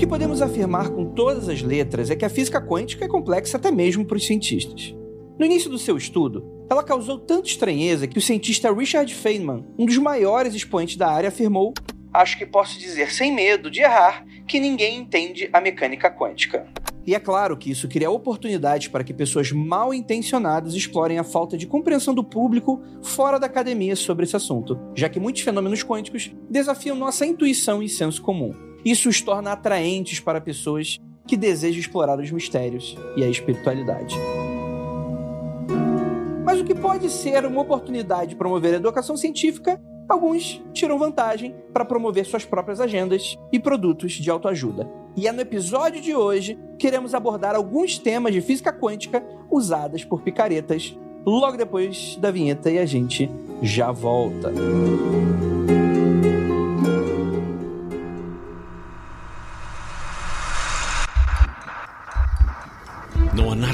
que podemos afirmar com todas as letras é que a física quântica é complexa até mesmo para os cientistas. No início do seu estudo, ela causou tanta estranheza que o cientista Richard Feynman, um dos maiores expoentes da área, afirmou: Acho que posso dizer sem medo de errar que ninguém entende a mecânica quântica. E é claro que isso cria oportunidades para que pessoas mal intencionadas explorem a falta de compreensão do público fora da academia sobre esse assunto, já que muitos fenômenos quânticos desafiam nossa intuição e senso comum. Isso os torna atraentes para pessoas que desejam explorar os mistérios e a espiritualidade. Mas o que pode ser uma oportunidade de promover a educação científica, alguns tiram vantagem para promover suas próprias agendas e produtos de autoajuda. E é no episódio de hoje que iremos abordar alguns temas de física quântica usadas por picaretas logo depois da vinheta e a gente já volta. Não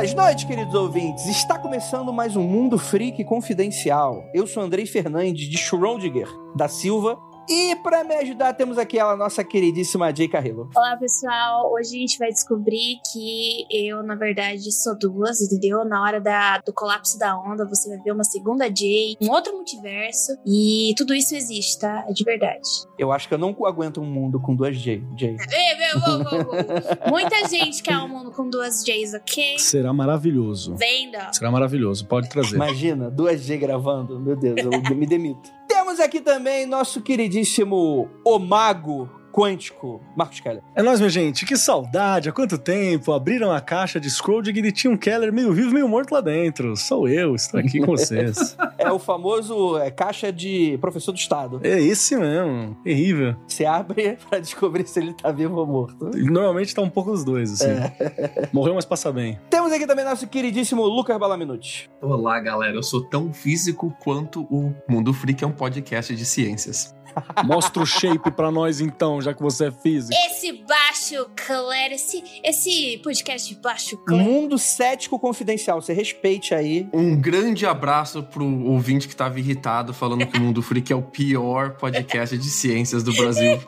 Belas noites, queridos ouvintes. Está começando mais um Mundo Freak Confidencial. Eu sou Andrei Fernandes de Schrödinger da Silva. E para me ajudar, temos aqui ela, nossa queridíssima Jay Carrillo. Olá, pessoal. Hoje a gente vai descobrir que eu, na verdade, sou duas, entendeu? Na hora da, do colapso da onda, você vai ver uma segunda Jay, um outro multiverso. E tudo isso existe, tá? É de verdade. Eu acho que eu não aguento um mundo com duas Jay. Jay. Ei, meu, vô, vô, vô. Muita gente quer um mundo com duas Jays, ok? Será maravilhoso. Venda. Será maravilhoso. Pode trazer. Imagina, duas G gravando. Meu Deus, eu me demito. Temos aqui também nosso queridíssimo Omago Quântico, Marcos Keller. É nóis, minha gente. Que saudade. Há quanto tempo abriram a caixa de Scrooge e tinha um Keller meio vivo, meio morto lá dentro. Sou eu, estou aqui com vocês. É o famoso é, caixa de professor do Estado. é esse mesmo. Terrível. Você abre pra descobrir se ele tá vivo ou morto. Normalmente tá um pouco os dois, assim. Morreu, mas passa bem. Temos aqui também nosso queridíssimo Lucas Balaminuti. Olá, galera. Eu sou tão físico quanto o Mundo Freak é um podcast de ciências. Mostra o shape pra nós, então, já que você é físico. Esse baixo clero, esse, esse podcast de baixo clero. Mundo Cético Confidencial. Você respeite aí. Um grande abraço pro ouvinte que tava irritado falando que o Mundo Freak é o pior podcast de ciências do Brasil.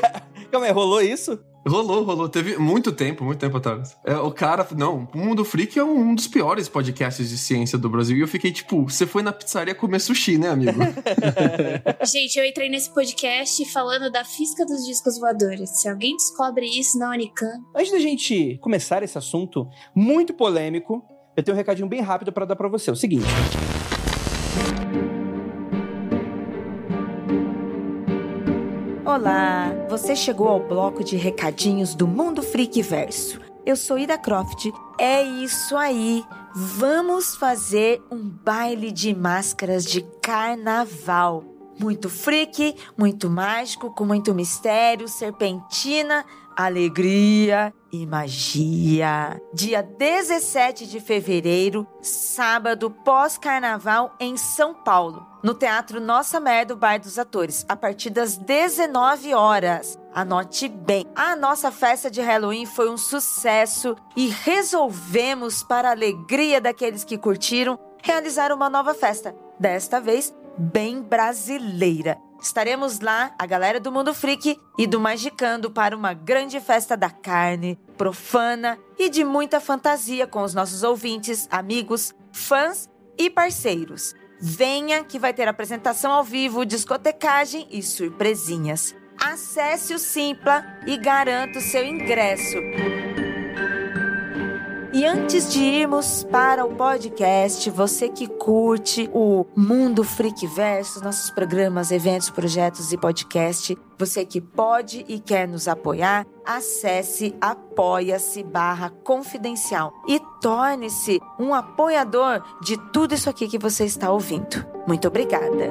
Calma aí, rolou isso? Rolou, rolou. Teve muito tempo, muito tempo atrás. É, o cara, não, o Mundo Freak é um dos piores podcasts de ciência do Brasil. E eu fiquei tipo, você foi na pizzaria comer sushi, né, amigo? Gente, eu entrei nesse podcast falando da física dos discos voadores. Se alguém descobre isso na Unicamp, Antes da gente começar esse assunto muito polêmico, eu tenho um recadinho bem rápido pra dar pra você. É o seguinte. Olá, você chegou ao bloco de recadinhos do Mundo Freak Verso. Eu sou Ida Croft. É isso aí. Vamos fazer um baile de máscaras de carnaval. Muito freak, muito mágico, com muito mistério, serpentina, alegria e magia. Dia 17 de fevereiro, sábado pós-carnaval em São Paulo, no Teatro Nossa Merda, Bar dos Atores, a partir das 19 horas. Anote bem. A nossa festa de Halloween foi um sucesso e resolvemos, para a alegria daqueles que curtiram, realizar uma nova festa. Desta vez, bem brasileira. Estaremos lá, a galera do Mundo Freak e do Magicando, para uma grande festa da carne, profana e de muita fantasia com os nossos ouvintes, amigos, fãs e parceiros. Venha que vai ter apresentação ao vivo, discotecagem e surpresinhas. Acesse o Simpla e garanta o seu ingresso. E antes de irmos para o podcast, você que curte o Mundo Freak Verso, nossos programas, eventos, projetos e podcast, você que pode e quer nos apoiar, acesse apoia-se barra confidencial e torne-se um apoiador de tudo isso aqui que você está ouvindo. Muito obrigada.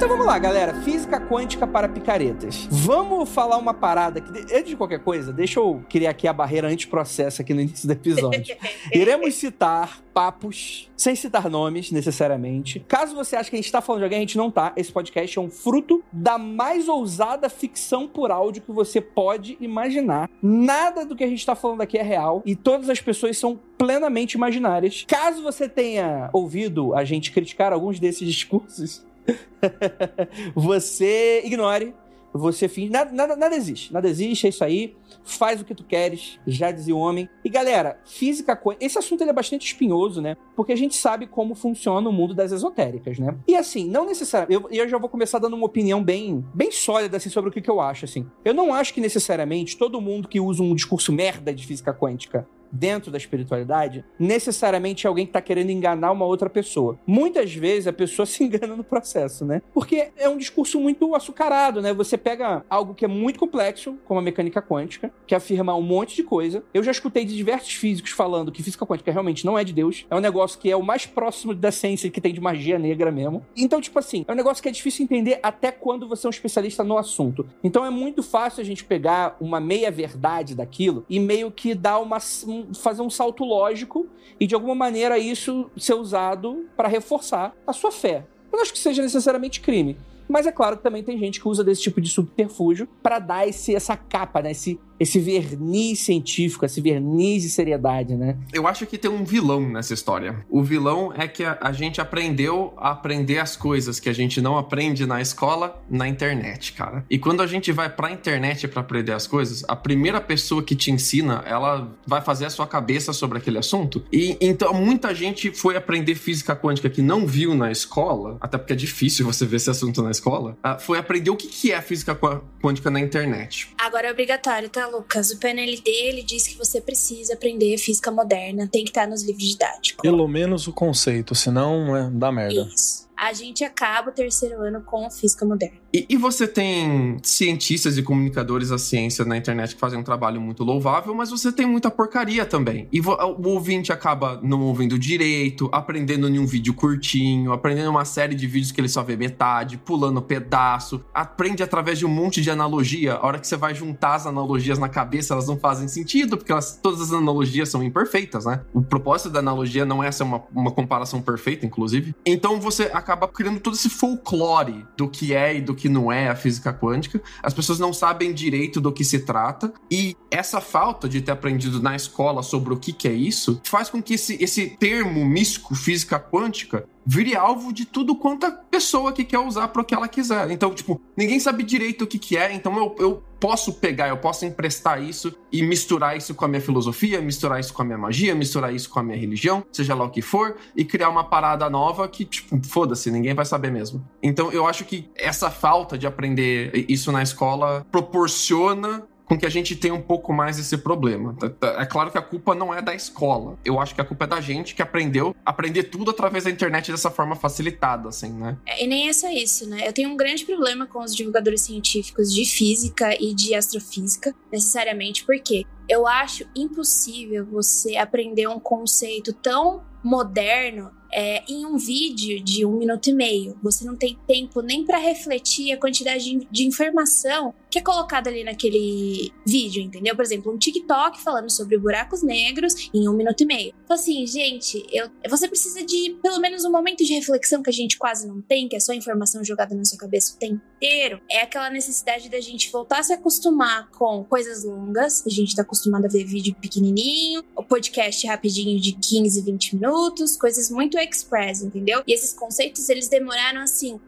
Então vamos lá, galera. Física quântica para picaretas. Vamos falar uma parada que, antes de qualquer coisa, deixa eu criar aqui a barreira anti-processo aqui no início do episódio. Iremos citar papos, sem citar nomes necessariamente. Caso você ache que a gente tá falando de alguém, a gente não tá. Esse podcast é um fruto da mais ousada ficção por áudio que você pode imaginar. Nada do que a gente tá falando aqui é real e todas as pessoas são plenamente imaginárias. Caso você tenha ouvido a gente criticar alguns desses discursos, você ignore, você finge. Nada, nada, nada existe. Nada existe, é isso aí. Faz o que tu queres, já dizia o homem. E galera, física quântica. Esse assunto é bastante espinhoso, né? Porque a gente sabe como funciona o mundo das esotéricas, né? E assim, não necessariamente. Eu, eu já vou começar dando uma opinião bem, bem sólida assim, sobre o que, que eu acho. assim. Eu não acho que necessariamente todo mundo que usa um discurso merda de física quântica dentro da espiritualidade, necessariamente é alguém que tá querendo enganar uma outra pessoa. Muitas vezes a pessoa se engana no processo, né? Porque é um discurso muito açucarado, né? Você pega algo que é muito complexo, como a mecânica quântica, que afirma um monte de coisa. Eu já escutei de diversos físicos falando que física quântica realmente não é de Deus. É um negócio que é o mais próximo da ciência que tem de magia negra mesmo. Então, tipo assim, é um negócio que é difícil entender até quando você é um especialista no assunto. Então é muito fácil a gente pegar uma meia verdade daquilo e meio que dar uma um- fazer um salto lógico e de alguma maneira isso ser usado para reforçar a sua fé. Eu não acho que seja necessariamente crime. Mas é claro que também tem gente que usa desse tipo de subterfúgio para dar esse, essa capa, né? Esse, esse verniz científico, esse verniz de seriedade, né? Eu acho que tem um vilão nessa história. O vilão é que a, a gente aprendeu a aprender as coisas que a gente não aprende na escola, na internet, cara. E quando a gente vai pra internet pra aprender as coisas, a primeira pessoa que te ensina, ela vai fazer a sua cabeça sobre aquele assunto. E então muita gente foi aprender física quântica que não viu na escola, até porque é difícil você ver esse assunto na escola, ah, foi aprender o que é física quântica na internet. Agora é obrigatório, tá, Lucas? O PNLD ele diz que você precisa aprender física moderna, tem que estar nos livros didáticos. Pelo menos o conceito, senão é, dá merda. Isso. A gente acaba o terceiro ano com física moderna. E, e você tem cientistas e comunicadores da ciência na internet que fazem um trabalho muito louvável, mas você tem muita porcaria também. E o ouvinte acaba não ouvindo direito, aprendendo em um vídeo curtinho, aprendendo uma série de vídeos que ele só vê metade, pulando pedaço, aprende através de um monte de analogia. A hora que você vai juntar as analogias na cabeça, elas não fazem sentido, porque elas- todas as analogias são imperfeitas, né? O propósito da analogia não é ser uma, uma comparação perfeita, inclusive. Então você acaba criando todo esse folclore do que é e do que não é a física quântica. As pessoas não sabem direito do que se trata. E essa falta de ter aprendido na escola sobre o que, que é isso faz com que esse, esse termo místico, física quântica, vire alvo de tudo quanto a pessoa que quer usar para o que ela quiser. Então, tipo, ninguém sabe direito o que, que é, então eu, eu posso pegar, eu posso emprestar isso e misturar isso com a minha filosofia, misturar isso com a minha magia, misturar isso com a minha religião, seja lá o que for, e criar uma parada nova que, tipo, foda-se, ninguém vai saber mesmo. Então, eu acho que essa falta de aprender isso na escola proporciona com que a gente tenha um pouco mais esse problema. Tá- tá- É claro que a culpa não é da escola. Eu acho que a culpa é da gente que aprendeu a aprender tudo através da internet dessa forma facilitada, assim, né? É, E nem é só isso, né? Eu tenho um grande problema com os divulgadores científicos de física e de astrofísica, necessariamente, porque Eu acho impossível você aprender um conceito tão moderno é, em um vídeo de um minuto e meio. Você não tem tempo nem para refletir a quantidade de, de, informação que é colocada ali naquele vídeo, entendeu? Por exemplo, um TikTok falando sobre buracos negros em um minuto e meio. Então, assim, gente, eu, você precisa de pelo menos um momento de reflexão que a gente quase não tem, que é só informação jogada na sua cabeça o tempo inteiro. É aquela necessidade da gente voltar a se acostumar com coisas longas. A gente tá acostumado a ver vídeo pequenininho, o podcast rapidinho de 15, 20 minutos, coisas muito express, entendeu? E esses conceitos eles demoraram assim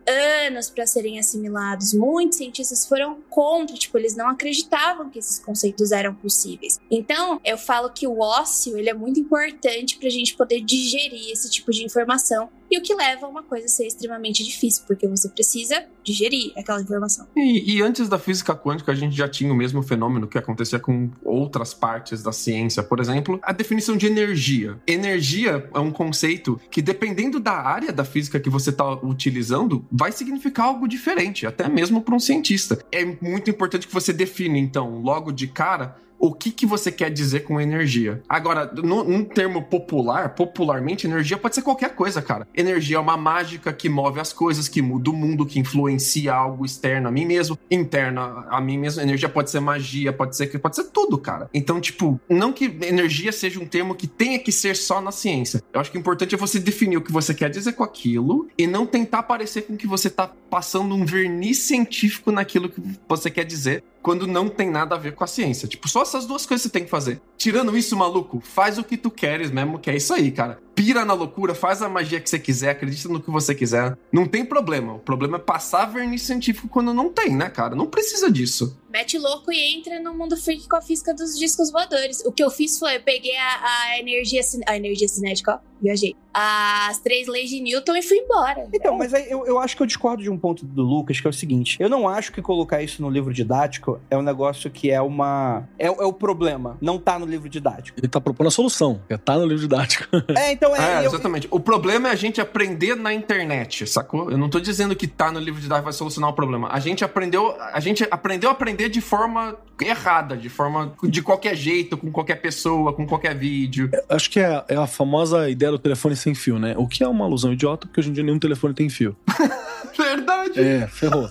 anos para serem assimilados. Muitos cientistas foram contra, tipo, eles não acreditavam que esses conceitos eram possíveis. Então, eu falo que o ócio, ele é muito importante pra gente poder digerir esse tipo de informação e o que leva a uma coisa a ser extremamente difícil, porque você precisa digerir aquela informação. E, e, antes da física quântica, a gente já tinha o mesmo fenômeno que acontecia com outras partes da ciência. Por exemplo, a definição de energia. Energia é um conceito que, dependendo da área da física que você está utilizando, vai significar algo diferente, até mesmo para um cientista. É muito importante que você define, então, logo de cara, o que, que você quer dizer com energia. Agora, no, num termo popular, popularmente, energia pode ser qualquer coisa, cara. Energia é uma mágica que move as coisas, que muda o mundo, que influencia algo externo a mim mesmo, interna a mim mesmo. Energia pode ser magia, pode ser pode ser tudo, cara. Então, tipo, não que energia seja um termo que tenha que ser só na ciência. Eu acho que o importante é você definir o que você quer dizer com aquilo e não tentar parecer com que você tá passando um verniz científico naquilo que você quer dizer, quando não tem nada a ver com a ciência. Tipo, só essas duas coisas você tem que fazer. Tirando isso, maluco, faz o que tu queres mesmo, que é isso aí, cara. Pira na loucura, faz a magia que você quiser, acredita no que você quiser. Não tem problema. O problema é passar verniz científico quando não tem, né, cara? Não precisa disso. Mete louco e entra no mundo freak com a física dos discos voadores. O que eu fiz foi, eu peguei a, a energia, a energia cinética, ó, viajei. As três leis de Newton e fui embora. Então, mas aí eu, eu acho que eu discordo de um ponto do Lucas, que é o seguinte: eu não acho que colocar isso no livro didático é um negócio que é uma. É, é o problema. Não tá no livro didático. Ele tá propondo a solução, é tá no livro didático. É, então é. é exatamente. Eu... O problema é a gente aprender na internet, sacou? Eu não tô dizendo que tá no livro didático vai solucionar o problema. A gente aprendeu. A gente aprendeu a aprender de forma errada, de forma. de qualquer jeito, com qualquer pessoa, com qualquer vídeo. Acho que é, é a famosa ideia do telefone sem fio, né? O que é uma alusão idiota, porque hoje em dia nenhum telefone tem fio. Verdade. É, ferrou.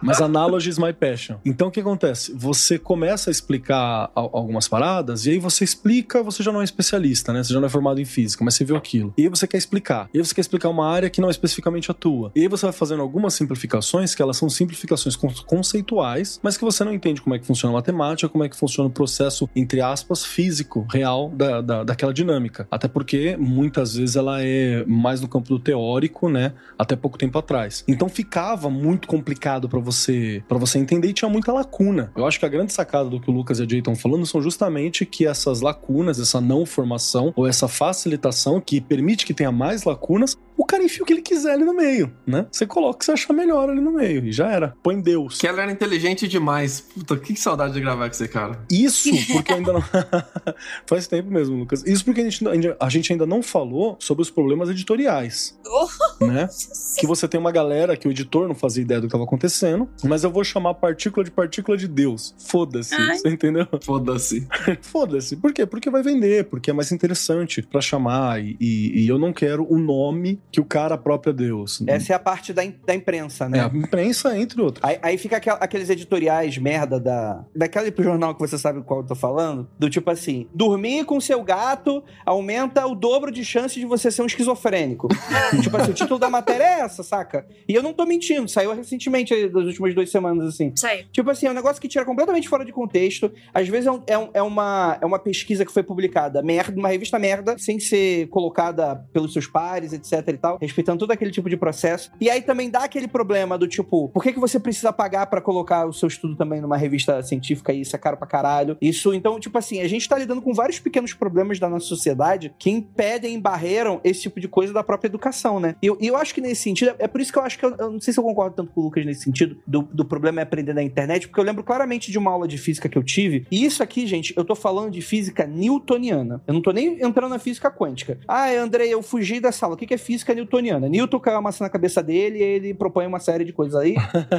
Mas analogy is my passion. Então o que acontece? Você começa a explicar algumas paradas e aí você explica, você já não é especialista, né? Você já não é formado em física, mas você viu aquilo. E aí você quer explicar. E aí você quer explicar uma área que não é especificamente a tua. E aí você vai fazendo algumas simplificações que elas são simplificações conceituais, mas que você não entende como é que funciona a matemática, como é que funciona o processo, entre aspas, físico, real da, da, daquela dinâmica. Até porque muitas vezes ela é mais no campo do teórico, né? Até pouco tempo atrás. Então ficava muito complicado para você para você entender e tinha muita lacuna. Eu acho que a grande sacada do que o Lucas e a Jay estão falando são justamente que essas lacunas, essa não formação ou essa facilitação que permite que tenha mais lacunas, o cara enfia o que ele quiser ali no meio, né? Você coloca o que você achar melhor ali no meio e já era. Põe Deus. Que ela era inteligente demais. Puta, que saudade de gravar com esse cara. Isso, porque ainda não. Faz tempo mesmo, Lucas. Isso porque a gente, a gente ainda não falou sobre os problemas editoriais. Né? Que você tem uma galera que o editor não fazia ideia do que estava acontecendo, mas eu vou chamar partícula de partícula de Deus. Foda-se, você entendeu? Foda-se. Foda-se. Por quê? Porque vai vender, porque é mais interessante para chamar e, e, e eu não quero o nome que o cara próprio é Deus. Essa é a parte da, da imprensa, né? É, a imprensa, entre outros. Aí, aí fica aquel, aqueles editoriais merda da, daquele jornal que você sabe qual eu tô falando, do tipo assim, dormir com seu gato aumenta o dobro de chance de você ser um esquizofrênico. tipo assim, o título da matéria é essa, saca? E eu não tô mentindo, saiu recentemente, das últimas duas semanas, assim. Saiu. Tipo assim, é um negócio que tira completamente fora de contexto. Às vezes é, um, é, um, é uma, é uma pesquisa que foi publicada, merda, uma revista merda, sem ser colocada pelos seus pares, etc respeitando todo aquele tipo de processo. E aí também dá aquele problema do tipo, por que, que você precisa pagar para colocar o seu estudo também numa revista científica e isso é caro pra caralho? Isso, então, tipo assim, a gente tá lidando com vários pequenos problemas da nossa sociedade que impedem, embarreiram esse tipo de coisa da própria educação, né? E eu, eu acho que nesse sentido, é por isso que eu acho que eu, eu, não sei se eu concordo tanto com o Lucas nesse sentido, do, do problema é aprender na internet, porque eu lembro claramente de uma aula de física que eu tive, e isso aqui, gente, eu tô falando de física newtoniana. Eu não tô nem entrando na física quântica. Ah, Andrei, eu fugi dessa aula. O que é física? Física newtoniana. Newton caiu uma maçã na cabeça dele e ele propõe uma série de coisas aí.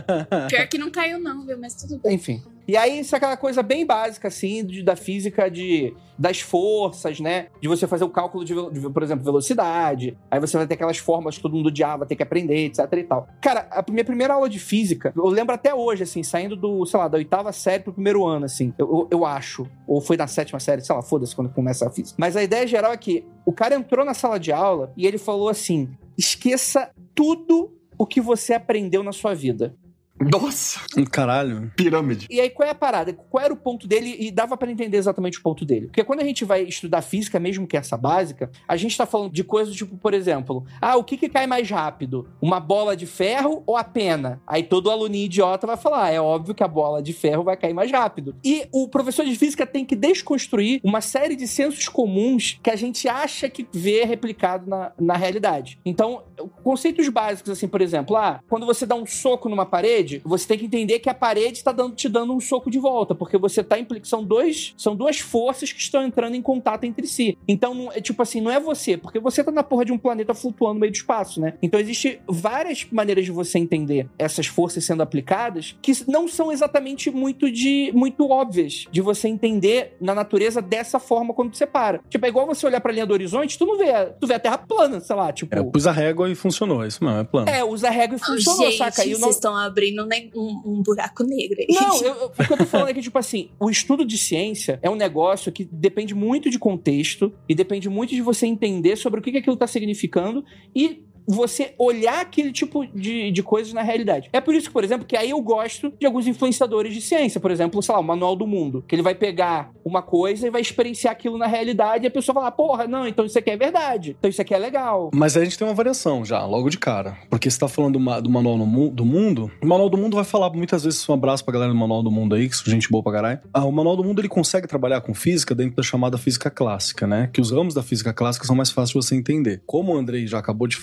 Pior que não caiu, não, viu? Mas tudo bem. Enfim. E aí, isso é aquela coisa bem básica, assim, de, da física de, das forças, né? De você fazer o cálculo de, de, por exemplo, velocidade. Aí você vai ter aquelas formas que todo mundo odiava, ter que aprender, etc e tal. Cara, a minha primeira aula de física, eu lembro até hoje, assim, saindo do, sei lá, da oitava série pro primeiro ano, assim. Eu, eu, eu acho. Ou foi na sétima série, sei lá, foda-se quando começa a física. Mas a ideia geral é que o cara entrou na sala de aula e ele falou assim: esqueça tudo o que você aprendeu na sua vida. Nossa! Um caralho. Pirâmide. E aí, qual é a parada? Qual era o ponto dele? E dava para entender exatamente o ponto dele. Porque quando a gente vai estudar física, mesmo que essa básica, a gente tá falando de coisas tipo, por exemplo, ah, o que, que cai mais rápido? Uma bola de ferro ou a pena? Aí todo aluninho idiota vai falar, ah, é óbvio que a bola de ferro vai cair mais rápido. E o professor de física tem que desconstruir uma série de sensos comuns que a gente acha que vê replicado na, na realidade. Então, conceitos básicos, assim, por exemplo, ah, quando você dá um soco numa parede, você tem que entender que a parede está dando, te dando um soco de volta, porque você tá implicando. São, dois, são duas forças que estão entrando em contato entre si. Então, não, é tipo assim, não é você, porque você tá na porra de um planeta flutuando no meio do espaço, né? Então, existe várias maneiras de você entender essas forças sendo aplicadas que não são exatamente muito de muito óbvias de você entender na natureza dessa forma quando você para. Tipo, é igual você olhar pra linha do horizonte, tu não vê, tu vê a Terra plana, sei lá, tipo. É, eu pus a régua e funcionou, isso mesmo, é plano. É, usa a régua e funcionou, Gente, saca? E vocês no- estão abrindo né, um, um buraco negro aí. Não, eu, eu- o que eu tô falando é que, tipo assim, o estudo de ciência é um negócio que depende muito de contexto e depende muito de você entender sobre o que, que aquilo tá significando e você olhar aquele tipo de, de coisas na realidade. É por isso que, por exemplo, que aí eu gosto de alguns influenciadores de ciência. Por exemplo, sei lá, o Manual do Mundo. Que ele vai pegar uma coisa e vai experienciar aquilo na realidade e a pessoa vai falar, porra, não, então isso aqui é verdade. Então isso aqui é legal. Mas a gente tem uma variação já, logo de cara. Porque você tá falando do, ma- do Manual no do Mundo. O Manual do Mundo vai falar muitas vezes um abraço pra galera do Manual do Mundo aí, que são gente boa pra caralho. Ah, o Manual do Mundo ele consegue trabalhar com física dentro da chamada física clássica, né? Que os ramos da física clássica são mais fáceis de você entender. Como o Andrei já acabou de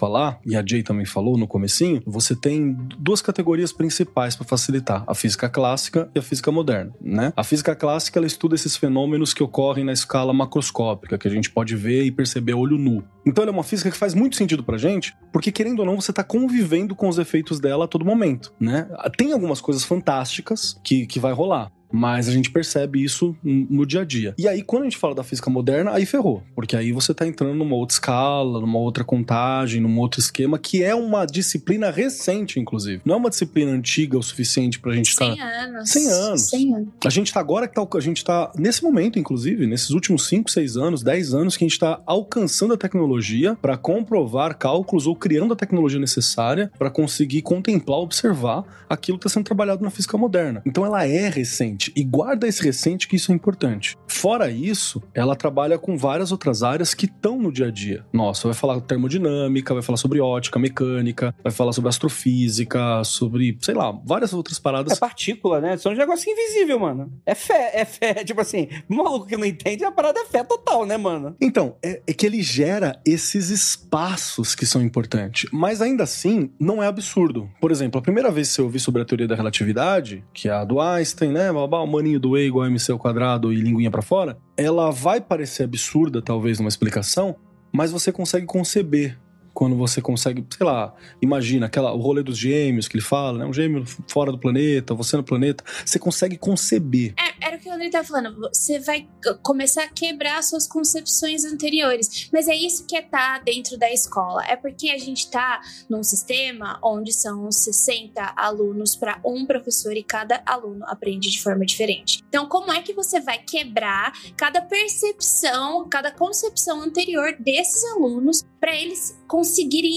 e a Jay também falou no comecinho, você tem duas categorias principais para facilitar: a física clássica e a física moderna, né? A física clássica ela estuda esses fenômenos que ocorrem na escala macroscópica, que a gente pode ver e perceber a olho nu. Então ela é uma física que faz muito sentido pra gente, porque querendo ou não, você tá convivendo com os efeitos dela a todo momento, né? Tem algumas coisas fantásticas que, que vai rolar. Mas a gente percebe isso no dia a dia. E aí, quando a gente fala da física moderna, aí ferrou. Porque aí você tá entrando numa outra escala, numa outra contagem, num outro esquema, que é uma disciplina recente, inclusive. Não é uma disciplina antiga o suficiente pra gente estar. 100 anos. 100 anos. 100 anos. A gente tá agora que tá, a gente tá nesse momento, inclusive, nesses últimos 5, 6 anos, 10 anos, que a gente tá alcançando a tecnologia para comprovar cálculos ou criando a tecnologia necessária para conseguir contemplar, observar aquilo que está sendo trabalhado na física moderna. Então ela é recente e guarda esse recente que isso é importante. Fora isso, ela trabalha com várias outras áreas que estão no dia a dia. Nossa, vai falar termodinâmica, vai falar sobre ótica, mecânica, vai falar sobre astrofísica, sobre, sei lá, várias outras paradas É partícula, né? São um negócio invisível, mano. É fé, é fé. Tipo assim, maluco que não entende, a parada é fé total, né, mano? Então, é, é que ele gera esses espaços que são importantes. Mas ainda assim, não é absurdo. Por exemplo, a primeira vez que eu ouvi sobre a teoria da relatividade, que é a do Einstein, né? Babá, o maninho do E igual a MC ao quadrado e linguinha pra fora, ela vai parecer absurda, talvez, numa explicação, mas você consegue conceber. Quando você consegue, sei lá, imagina aquela, o rolê dos gêmeos que ele fala, né? Um gêmeo fora do planeta, você no planeta. Você consegue conceber. É, era o que o André tava falando. Você vai começar a quebrar suas concepções anteriores. Mas é isso que é estar dentro da escola. É porque a gente tá num sistema onde são 60 alunos para um professor e cada aluno aprende de forma diferente. Então, como é que você vai quebrar cada percepção, cada concepção anterior desses alunos para eles conseguirem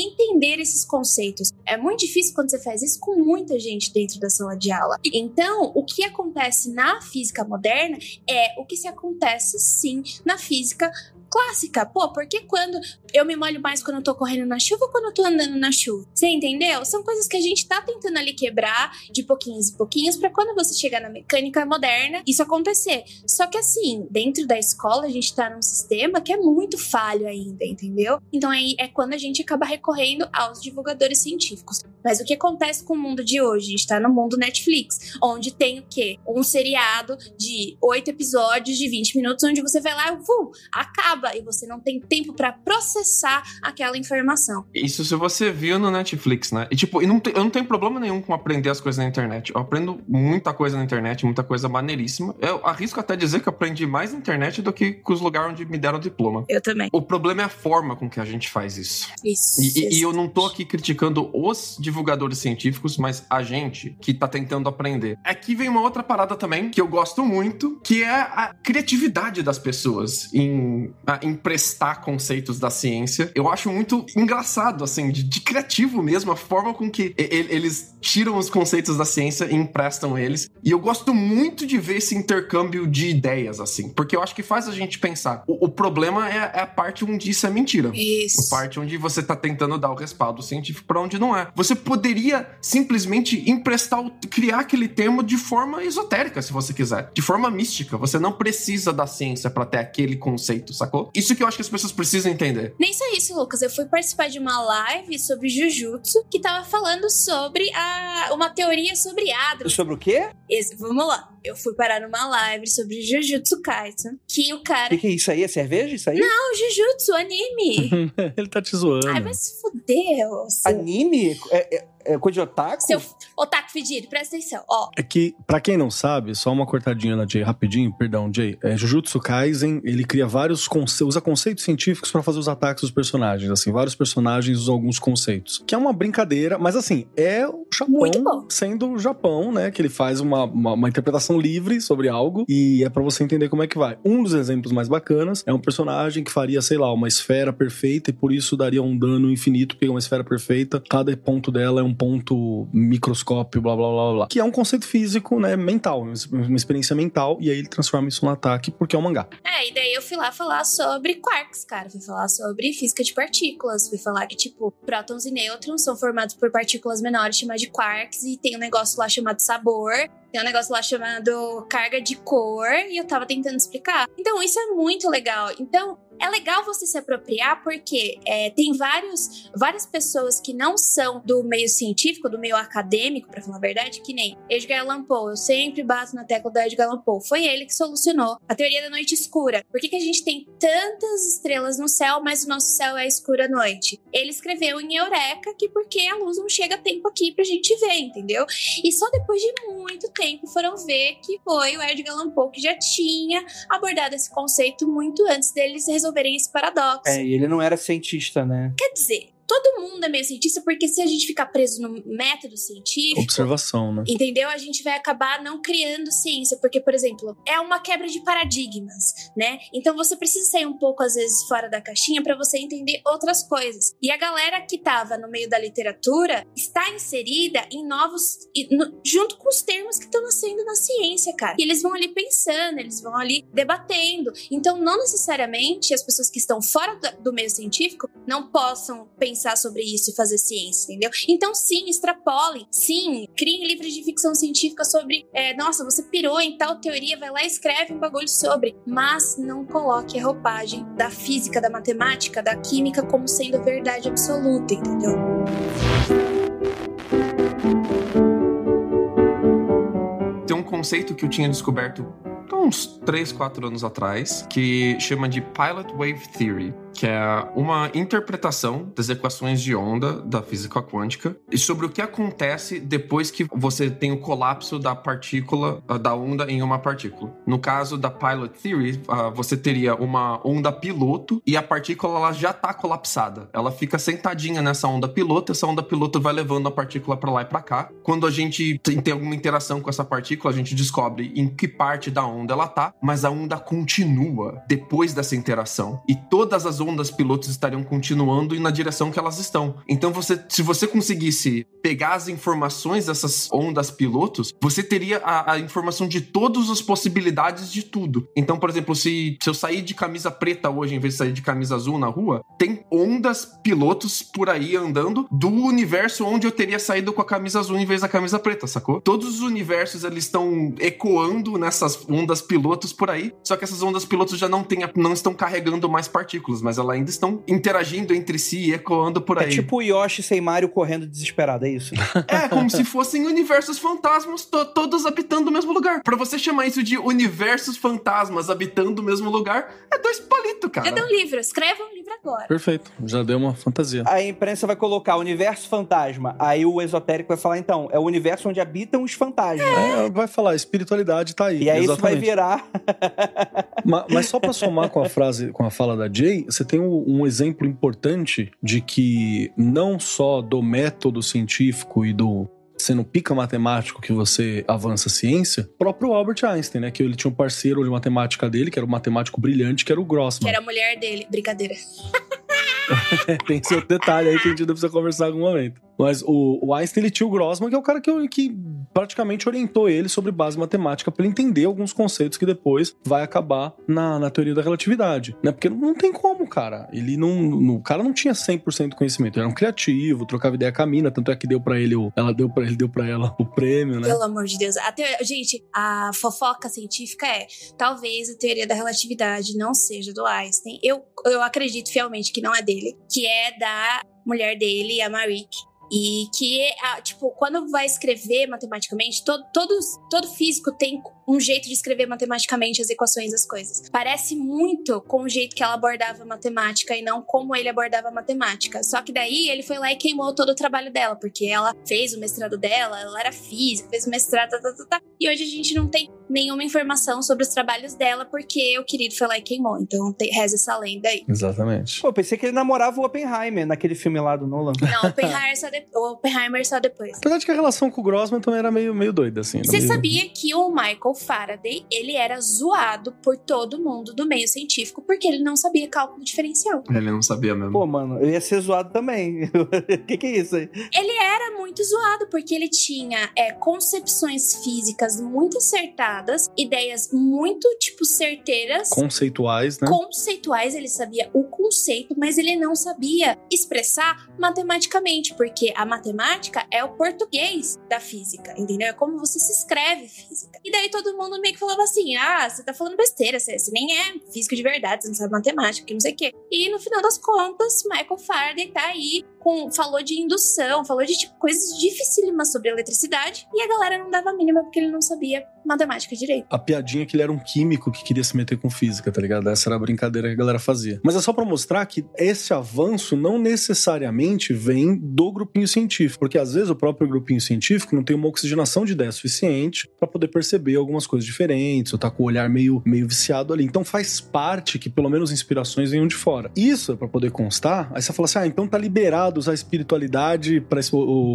entender esses conceitos? É muito difícil quando você faz isso com muita gente dentro da sala de aula. Então, o que acontece na física moderna é o que se acontece sim na física clássica. Pô, porque quando eu me molho mais quando eu tô correndo na chuva ou quando eu tô andando na chuva? Você entendeu? São coisas que a gente tá tentando ali quebrar de pouquinhos em pouquinhos pra quando você chegar na mecânica moderna isso acontecer. Só que assim, dentro da escola a gente tá num sistema que é muito falho ainda, entendeu? Então aí é quando a gente acaba recorrendo aos divulgadores científicos. Mas o que acontece com o mundo de hoje? A gente tá no mundo Netflix, onde tem o quê? Um seriado de oito episódios de 20 minutos, onde você vai lá, vum, acaba, e você não tem tempo pra processar aquela informação. Isso se você viu no Netflix, né? E tipo, e não te- eu não tenho problema nenhum com aprender as coisas na internet. Eu aprendo muita coisa na internet, muita coisa maneiríssima. Eu arrisco até dizer que eu aprendi mais na internet do que com os lugares onde me deram diploma. Eu também. O problema é a forma com que a gente faz isso. Isso. E, e- e eu não tô aqui criticando os divulgadores científicos, mas a gente que tá tentando aprender. Aqui vem uma outra parada também que eu gosto muito, que é a criatividade das pessoas em, a- em prestar conceitos da ciência. Eu acho muito engraçado, assim, de, de criativo mesmo, a forma com que e- eles tiram os conceitos da ciência e emprestam eles. E eu gosto muito de ver esse intercâmbio de ideias, assim, porque eu acho que faz a gente pensar. O, o problema é, é a parte onde isso é mentira. Isso. A parte onde você tá tentando dar o respaldo científico pra onde não é. Você poderia simplesmente emprestar, criar aquele termo de forma esotérica, se você quiser. De forma mística. Você não precisa da ciência pra ter aquele conceito, sacou? Isso que eu acho que as pessoas precisam entender. Nem só isso, Lucas. Eu fui participar de uma live sobre Jujutsu que tava falando sobre a, uma teoria sobre Hadron. Sobre o quê? Esse- vamos lá. Eu fui parar numa live sobre Jujutsu Kaisen, que o O cara. que, que é isso aí? É cerveja? Isso aí? Não, Jujutsu, anime. Ele tá te zoando. Ai, vai se fuder, Anime? É, é, é coisa de otaku? seu otaku fedido. Presta atenção. Ó, É que, pra quem não sabe, só uma cortadinha na Jay, rapidinho, perdão, Jay. É, Jujutsu Kaisen, ele cria vários conceitos, usa conceitos científicos pra fazer os ataques dos personagens, assim, vários personagens usam alguns conceitos. Que é uma brincadeira, mas assim, é o Japão Muito bom. sendo o Japão, né? Que ele faz uma, uma, uma interpretação livre sobre algo e é pra você entender como é que vai. Um dos exemplos mais bacanas é um personagem que faria, sei lá, uma esfera perfeita e por isso daria um dano infinito, porque é uma esfera perfeita, cada ponto dela é um ponto microscópio, blá blá blá blá. Que é um conceito físico, né? Mental, uma experiência mental, e aí ele transforma isso no ataque porque é um mangá. É, e daí eu fui lá falar sobre quarks, cara. Fui falar sobre física de partículas. Fui falar que, tipo, prótons e nêutrons são formados por partículas menores chamadas de quarks. E tem um negócio lá chamado sabor. Tem um negócio lá chamado carga de cor. E eu tava tentando explicar. Então, isso é muito legal. Então, é legal você se apropriar porque é, tem vários, várias pessoas que não são do meio científico, do meio acadêmico, pra falar a verdade, que nem Edgar Allan Poe. Eu sempre bato na tecla do Edgar Allan Poe. Foi ele que solucionou a teoria da noite escura. Por que, que a gente tem tantas estrelas no céu, mas o nosso céu é escuro à noite? Ele escreveu em Eureka que porque a luz não chega a tempo aqui pra gente ver, entendeu? E só depois de muito tempo foram ver que foi o Edgar Allan Poe que já tinha abordado esse conceito muito antes deles resolverem esse paradoxo. É, e ele não era cientista, né? Quer dizer, todo mundo é meio cientista, porque se a gente ficar preso no método científico. Observação, né? Entendeu? A gente vai acabar não criando ciência, porque, por exemplo, é uma quebra de paradigmas, né? Então você precisa sair um pouco, às vezes, fora da caixinha para você entender outras coisas. E a galera que tava no meio da literatura está inserida em novos. no- junto com os termos que estão nascendo na ciência, cara. E eles vão ali pensando, eles vão ali debatendo. Então, não necessariamente as pessoas que estão fora do meio científico não possam pensar sobre isso e fazer ciência, entendeu? Então, sim, extrapolem. Sim, criem livros de ficção científica sobre. é, nossa, você pirou em tal teoria, vai lá e escreve um bagulho sobre. Mas não coloque a roupagem da física, da matemática, da química como sendo verdade absoluta, entendeu? Tem um conceito que eu tinha descoberto uns 3, 4 anos atrás, que chama de Pilot Wave Theory, que é uma interpretação das equações de onda da física quântica e sobre o que acontece depois que você tem o colapso da partícula, ah, da onda em uma partícula. No caso da Pilot Theory, ah, você teria uma onda piloto e a partícula ela já está colapsada. Ela fica sentadinha nessa onda piloto, essa onda piloto vai levando a partícula para lá e para cá. Quando a gente tem alguma interação com essa partícula, a gente descobre em que parte da onda ela tá, mas a onda continua depois dessa interação. E todas as ondas pilotos estariam continuando e na direção que elas estão. Então você, se você conseguisse pegar as informações dessas ondas pilotos, você teria a, a informação de todas as possibilidades de tudo. Então, por exemplo, se, se eu sair de camisa preta hoje em vez de sair de camisa azul na rua, tem ondas pilotos por aí andando do universo onde eu teria saído com a camisa azul em vez da camisa preta, sacou? Todos os universos eles estão ecoando nessas ondas pilotos por aí, só que essas ondas pilotos já não, tem, a- não estão carregando mais partículas, mas elas ainda estão interagindo entre si e ecoando por É aí. tipo o Yoshi sem Mario correndo desesperado, é isso? É, como se fossem universos fantasmas, to- todos habitando o mesmo lugar. Pra você chamar isso de universos fantasmas habitando o mesmo lugar, é dois palitos, cara. Cadê um livro? Escreva um livro agora. Perfeito, já deu uma fantasia. A imprensa vai colocar universo fantasma. Aí o esotérico vai falar, então, é o universo onde habitam os fantasmas. É, vai falar, espiritualidade tá aí. E aí isso vai exatamente. virar. Ma- Mas, só pra somar com a frase, com a fala da Jay, você tem um, um exemplo importante de que não só do método científico e do sendo pica matemático que você avança a ciência, próprio Albert Einstein, né? Que ele tinha um parceiro de matemática dele, que era um matemático brilhante, que era o Que Grossman. era a mulher dele. Brincadeira. Tem outro detalhe aí que a gente ainda precisa conversar em algum momento. Mas o, o Einstein, ele tinha o Grossman, que é o cara que, que praticamente orientou ele sobre base matemática para entender alguns conceitos que depois vai acabar na, na teoria da relatividade, né? Porque não tem como, cara. Ele não, o cara não tinha 100% de conhecimento, ele era um criativo, trocava ideia com a mina, tanto é que deu para ele, o, ela deu para ele deu para ela o prêmio, né? Pelo amor de Deus. A Gente, a fofoca científica é: talvez a teoria da relatividade não seja do Einstein. Eu, eu acredito fielmente que não é dele, que é da mulher dele, a Marie. E que, tipo, quando vai escrever matematicamente, todo, todos, todo físico tem um jeito de escrever matematicamente as equações das coisas. Parece muito com o jeito que ela abordava matemática e não como ele abordava matemática. Só que daí ele foi lá e queimou todo o trabalho dela, porque ela fez o mestrado dela, ela era física, fez o mestrado, tá, tá, tá, tá. e hoje a gente não tem nenhuma informação sobre os trabalhos dela, porque o querido foi lá e queimou. Então tem, reza essa lenda aí. Exatamente. Pô, eu pensei que ele namorava o Oppenheimer naquele filme lá do Nolan. Não, Oppenheimer só, de, Oppenheimer só depois. Apesar de que a relação com o Grossman também era meio, meio doida, assim. Você meio- sabia que o Michael Faraday, ele era zoado por todo mundo do meio científico porque ele não sabia cálculo diferencial. Ele não sabia mesmo. Pô, mano, eu ia ser zoado também. O que, que é isso aí? Ele era muito zoado porque ele tinha é, concepções físicas muito acertadas, ideias muito, tipo, certeiras. Conceituais, né? Conceituais, ele sabia o conceito, mas ele não sabia expressar matematicamente, porque a matemática é o português da física, entendeu? É como você se escreve física. E daí todo mundo meio que falava assim: ah, você tá falando besteira, você, você nem é físico de verdade, você não sabe matemática, que não sei o quê. E no final das contas, Michael Faraday tá aí com, falou de indução, falou de tipo, coisas dificílimas sobre eletricidade, e a galera não dava a mínima porque ele não sabia matemática direito. a piadinha que ele era um químico que queria se meter com física, tá ligado? Essa era a brincadeira que a galera fazia. Mas é só pra mostrar que esse avanço não necessariamente vem do grupinho científico, porque às vezes o próprio grupinho científico não tem uma oxigenação de ideia suficiente pra poder perceber algumas coisas diferentes, ou tá com o olhar meio, meio viciado ali. Então faz parte que pelo menos inspirações venham de fora. Isso é pra poder constar, aí você fala assim: "Ah, então tá liberado usar a espiritualidade para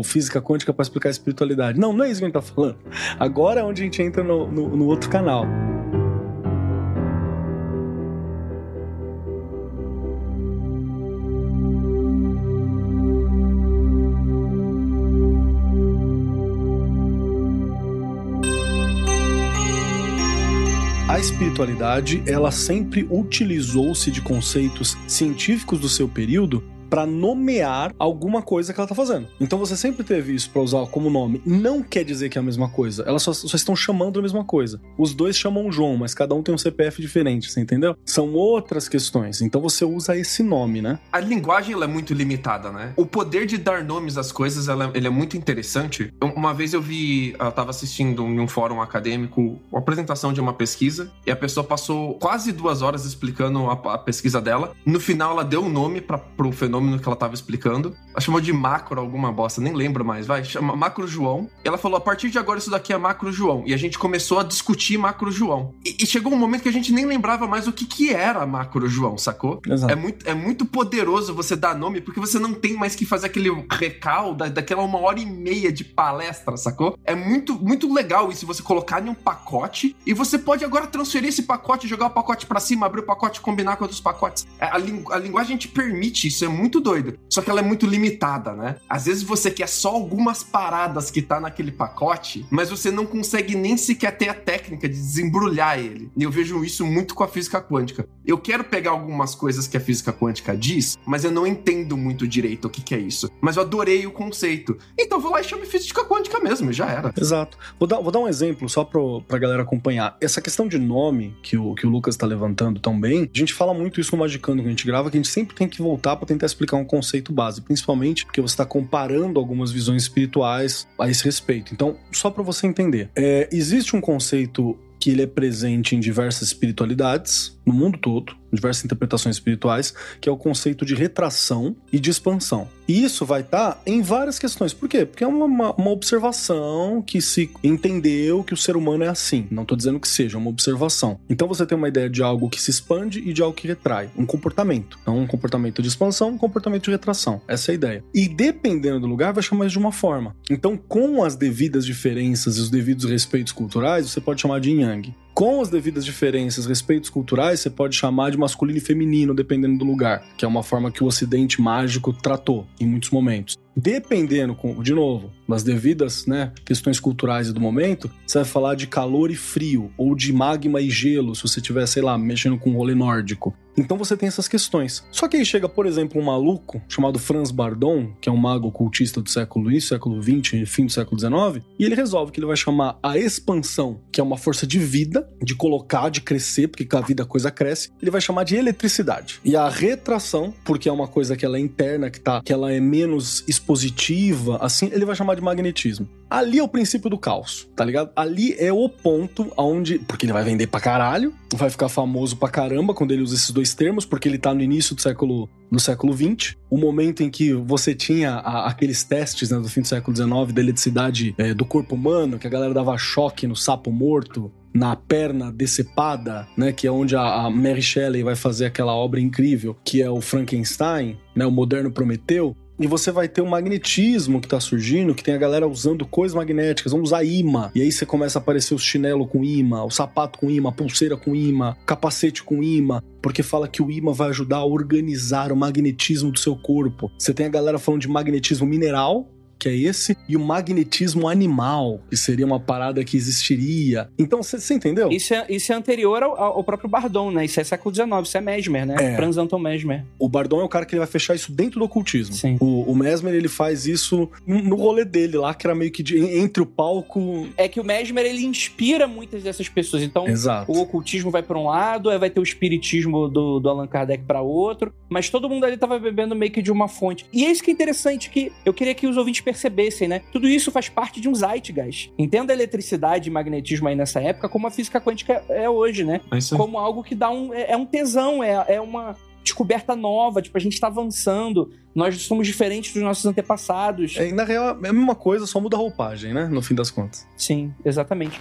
física quântica pra explicar a espiritualidade". Não, não é isso que a gente tá falando. Agora é onde a gente entra no, no- no outro canal. A espiritualidade, ela sempre utilizou-se de conceitos científicos do seu período para nomear alguma coisa que ela tá fazendo. Então você sempre teve isso para usar como nome. Não quer dizer que é a mesma coisa. Elas só, só estão chamando a mesma coisa. Os dois chamam João, mas cada um tem um CPF diferente, você entendeu? São outras questões. Então você usa esse nome, né? A linguagem ela é muito limitada, né? O poder de dar nomes às coisas ela, ele é muito interessante. Uma vez eu vi, eu tava assistindo em um fórum acadêmico uma apresentação de uma pesquisa e a pessoa passou quase duas horas explicando a, a pesquisa dela. No final ela deu um nome para pro fenômeno que ela tava explicando. Ela chamou de macro alguma bosta, nem lembro mais, vai, chama macro João. E ela falou: a partir de agora isso daqui é macro João. E a gente começou a discutir macro João. E, e chegou um momento que a gente nem lembrava mais o que que era macro João, sacou? Exato. É muito, é muito poderoso você dar nome, porque você não tem mais que fazer aquele recal da, daquela uma hora e meia de palestra, sacou? É muito, muito legal isso, você colocar em um pacote e você pode agora transferir esse pacote, jogar o pacote pra cima, abrir o pacote, combinar com outros pacotes. É, A, a linguagem te permite isso, é muito muito. Só que ela é muito limitada, né? Às vezes você quer só algumas paradas que tá naquele pacote, mas você não consegue nem sequer ter a técnica de desembrulhar ele. E eu vejo isso muito com a física quântica. Eu quero pegar algumas coisas que a física quântica diz, mas eu não entendo muito direito o que, que é isso. Mas eu adorei o conceito. Então vou lá e chamo física quântica mesmo, já era. Exato. Vou dar, vou dar um exemplo só pro, pra galera acompanhar. Essa questão de nome que o, que o Lucas tá levantando tão bem, a gente fala muito isso no Magicando quando a gente grava, que a gente sempre tem que voltar para tentar explicar um conceito base, principalmente porque você está comparando algumas visões espirituais a esse respeito. Então, só para você entender, é, existe um conceito que ele é presente em diversas espiritualidades no mundo todo, diversas interpretações espirituais, que é o conceito de retração e de expansão. E isso vai estar tá em várias questões. Por quê? Porque é uma, uma, observação que se entendeu que o ser humano é assim. Não estou dizendo que seja, é uma observação. Então você tem uma ideia de algo que se expande e de algo que retrai. Um comportamento. Então, um comportamento de expansão, um comportamento de retração. Essa é a ideia. E dependendo do lugar, vai chamar isso de uma forma. Então, com as devidas diferenças e os devidos respeitos culturais, você pode chamar de yang. Com as devidas diferenças, respeitos culturais, você pode chamar de masculino e feminino, dependendo do lugar, que é uma forma que o Ocidente mágico tratou em muitos momentos. Dependendo, de novo, das devidas né, questões culturais do momento, você vai falar de calor e frio, ou de magma e gelo, se você estiver, sei lá, mexendo com um rolê nórdico. Então você tem essas questões. Só que aí chega, por exemplo, um maluco chamado Franz Bardon, que é um mago ocultista do século XX, século XX, fim do século XIX, e ele resolve que ele vai chamar a expansão, que é uma força de vida, de colocar, de crescer, porque com a vida a coisa cresce, ele vai chamar de eletricidade. E a retração, porque é uma coisa que ela é interna, que, tá, que ela é menos expositiva, assim, ele vai chamar de magnetismo. Ali é o princípio do caos, tá ligado? Ali é o ponto aonde. Porque ele vai vender pra caralho, vai ficar famoso pra caramba quando ele usa esses dois termos, porque ele tá no início do século no século 20, o momento em que você tinha a, aqueles testes né, do fim do século 19 da eletricidade é, do corpo humano, que a galera dava choque no sapo morto, na perna decepada, né, que é onde a, a Mary Shelley vai fazer aquela obra incrível, que é o Frankenstein, né, o moderno Prometeu. E você vai ter um magnetismo que tá surgindo, que tem a galera usando coisas magnéticas, vamos usar imã. E aí você começa a aparecer o chinelo com imã, o sapato com imã, pulseira com imã, capacete com imã, porque fala que o imã vai ajudar a organizar o magnetismo do seu corpo. Você tem a galera falando de magnetismo mineral, que é esse, e o magnetismo animal, que seria uma parada que existiria. Então, você entendeu? Isso é, isso é anterior ao, ao, próprio Bardon, né? Isso é século XIX, isso é Mesmer, né? É. Franz Anton Mesmer. O Bardon é o cara que ele vai fechar isso dentro do ocultismo. Sim. O, o Mesmer, ele faz isso no rolê dele lá, que era meio que de, entre o palco... É que o Mesmer, ele inspira muitas dessas pessoas. Então, Exato. o ocultismo vai para um lado, aí vai ter o espiritismo do, do Allan Kardec para outro, mas todo mundo ali tava bebendo meio que de uma fonte. E é isso que é interessante, que eu queria que os ouvintes percebessem, né? Tudo isso faz parte de um zeitgeist. Entenda a eletricidade e magnetismo aí nessa época como a física quântica é hoje, né? É como algo que dá um. É, é um tesão, é, é uma descoberta nova, tipo, a gente tá avançando, nós somos diferentes dos nossos antepassados. É, na real, é a mesma coisa, só muda a roupagem, né? No fim das contas. Sim, exatamente.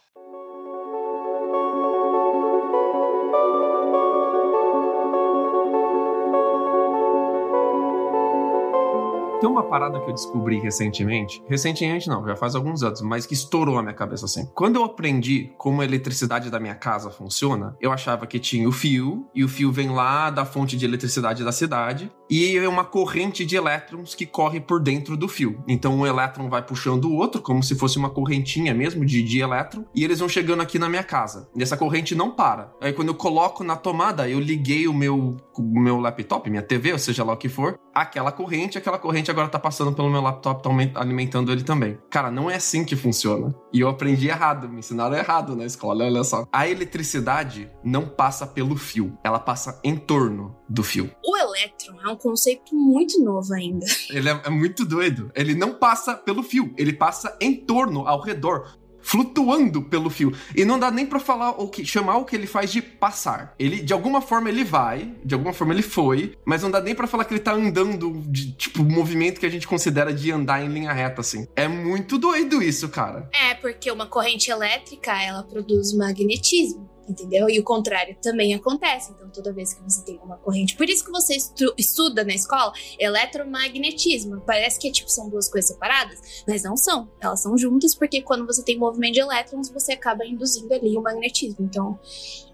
Tem uma parada que eu descobri recentemente. Recentemente não, já faz alguns anos, mas que estourou a minha cabeça assim. Quando eu aprendi como a eletricidade da minha casa funciona, eu achava que tinha o fio, e o fio vem lá da fonte de eletricidade da cidade, e é uma corrente de elétrons que corre por dentro do fio. Então um elétron vai puxando o outro, como se fosse uma correntinha mesmo de, de elétron, e eles vão chegando aqui na minha casa. E essa corrente não para. Aí quando eu coloco na tomada, eu liguei o meu, o meu laptop, minha TV, ou seja lá o que for, aquela corrente, aquela corrente agora tá passando pelo meu laptop, tá alimentando ele também. Cara, não é assim que funciona. E eu aprendi errado, me ensinaram errado na escola, olha só. A eletricidade não passa pelo fio, ela passa em torno do fio. O elétron é um conceito muito novo ainda. Ele é, é muito doido. Ele não passa pelo fio, ele passa em torno, ao redor flutuando pelo fio. E não dá nem pra falar o que chamar o que ele faz de passar. Ele de alguma forma ele vai, de alguma forma ele foi, mas não dá nem pra falar que ele tá andando de tipo movimento que a gente considera de andar em linha reta assim. É muito doido isso, cara. É, porque uma corrente elétrica, ela produz magnetismo. Entendeu? E o contrário também acontece. Então, toda vez que você tem uma corrente. Por isso que você estu estuda na escola eletromagnetismo. Parece que tipo, são duas coisas separadas, mas não são. Elas são juntas, porque quando você tem movimento de elétrons, você acaba induzindo ali o magnetismo. Então,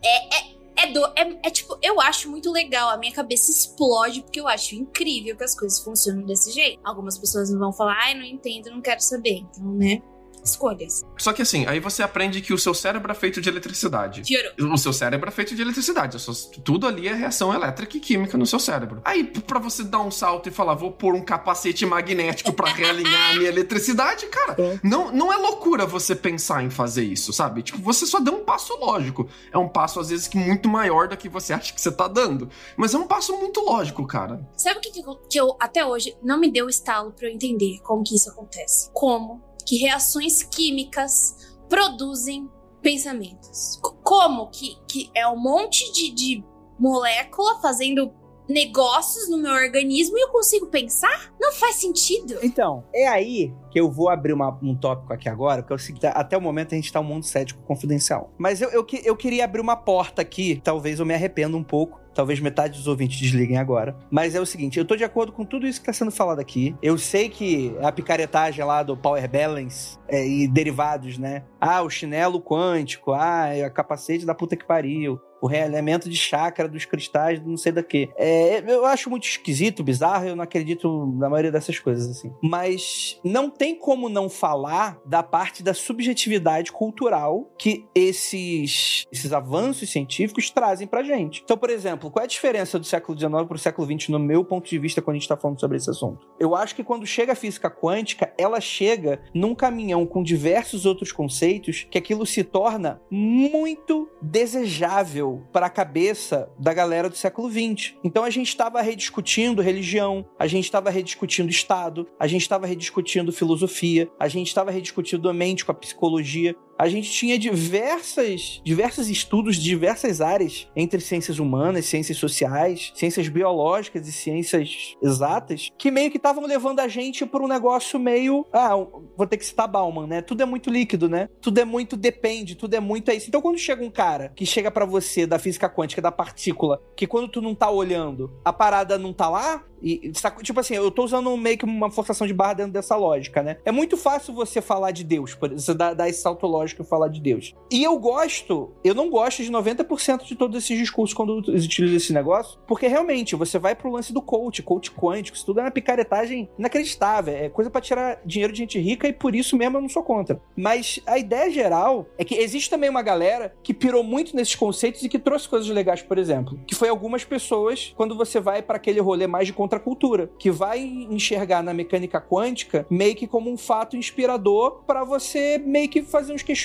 é, é é, do, é, é, tipo, eu acho muito legal. A minha cabeça explode porque eu acho incrível que as coisas funcionam desse jeito. Algumas pessoas vão falar, ai, não entendo, não quero saber. Então, né? Escolhas. Só que assim, aí você aprende que o seu cérebro é feito de eletricidade. Piorou. O seu cérebro é feito de eletricidade. Tudo ali é reação elétrica e química no seu cérebro. Aí, para você dar um salto e falar, vou pôr um capacete magnético para realinhar a minha eletricidade, cara, é. não, não é loucura você pensar em fazer isso, sabe? Tipo, você só deu um passo lógico. É um passo, às vezes, que muito maior do que você acha que você tá dando. Mas é um passo muito lógico, cara. Sabe o que, que eu, até hoje, não me deu estalo para eu entender como que isso acontece? Como que reações químicas produzem pensamentos. Como que, que é um monte de, de molécula fazendo negócios no meu organismo e eu consigo pensar? Não faz sentido. Então, é aí que eu vou abrir uma, um tópico aqui agora, porque é o seguinte, até o momento a gente tá um mundo cético confidencial. Mas eu, eu, eu queria abrir uma porta aqui, talvez eu me arrependa um pouco, Talvez metade dos ouvintes desliguem agora. Mas é o seguinte, eu tô de acordo com tudo isso que tá sendo falado aqui. Eu sei que a picaretagem lá do Power Balance é, e derivados, né? Ah, o chinelo quântico, ah, é a capacete da puta que pariu o realinhamento de chakra dos cristais, não sei da que. É, eu acho muito esquisito, bizarro, eu não acredito na maioria dessas coisas, assim. Mas não tem como não falar da parte da subjetividade cultural que esses, esses avanços científicos trazem pra gente. Então, por exemplo, qual é a diferença do século XIX pro século XX, no meu ponto de vista, quando a gente tá falando sobre esse assunto? Eu acho que quando chega a física quântica, ela chega num caminhão com diversos outros conceitos que aquilo se torna muito desejável para a cabeça da galera do século XX. Então a gente estava rediscutindo religião, a gente estava rediscutindo Estado, a gente estava rediscutindo filosofia, a gente estava rediscutindo a mente com a psicologia, a gente tinha diversas, diversos estudos de diversas áreas, entre ciências humanas, ciências sociais, ciências biológicas e ciências exatas, que meio que estavam levando a gente para um negócio meio. Ah, vou ter que citar Bauman, né? Tudo é muito líquido, né? Tudo é muito depende, tudo é muito isso. Então, quando chega um cara que chega para você da física quântica, da partícula, que quando tu não tá olhando, a parada não tá lá, e, tipo assim, eu tô usando meio que uma forçação de barra dentro dessa lógica, né? É muito fácil você falar de Deus, você dar, dar esse salto lógico e falar de Deus. E eu gosto, eu não gosto de 90% de todos esses discursos quando eles utilizam esse negócio, porque realmente você vai pro lance do coach, coach quântico, isso tudo é uma picaretagem inacreditável, é coisa para tirar dinheiro de gente rica e por isso mesmo eu não sou contra. Mas a ideia geral é que existe também uma galera que pirou muito nesses conceitos e que trouxe coisas legais, por exemplo, que foi algumas pessoas quando você vai para aquele rolê mais de contracultura, que vai enxergar na mecânica quântica meio que como um fato inspirador para você meio que fazer uns questionamentos,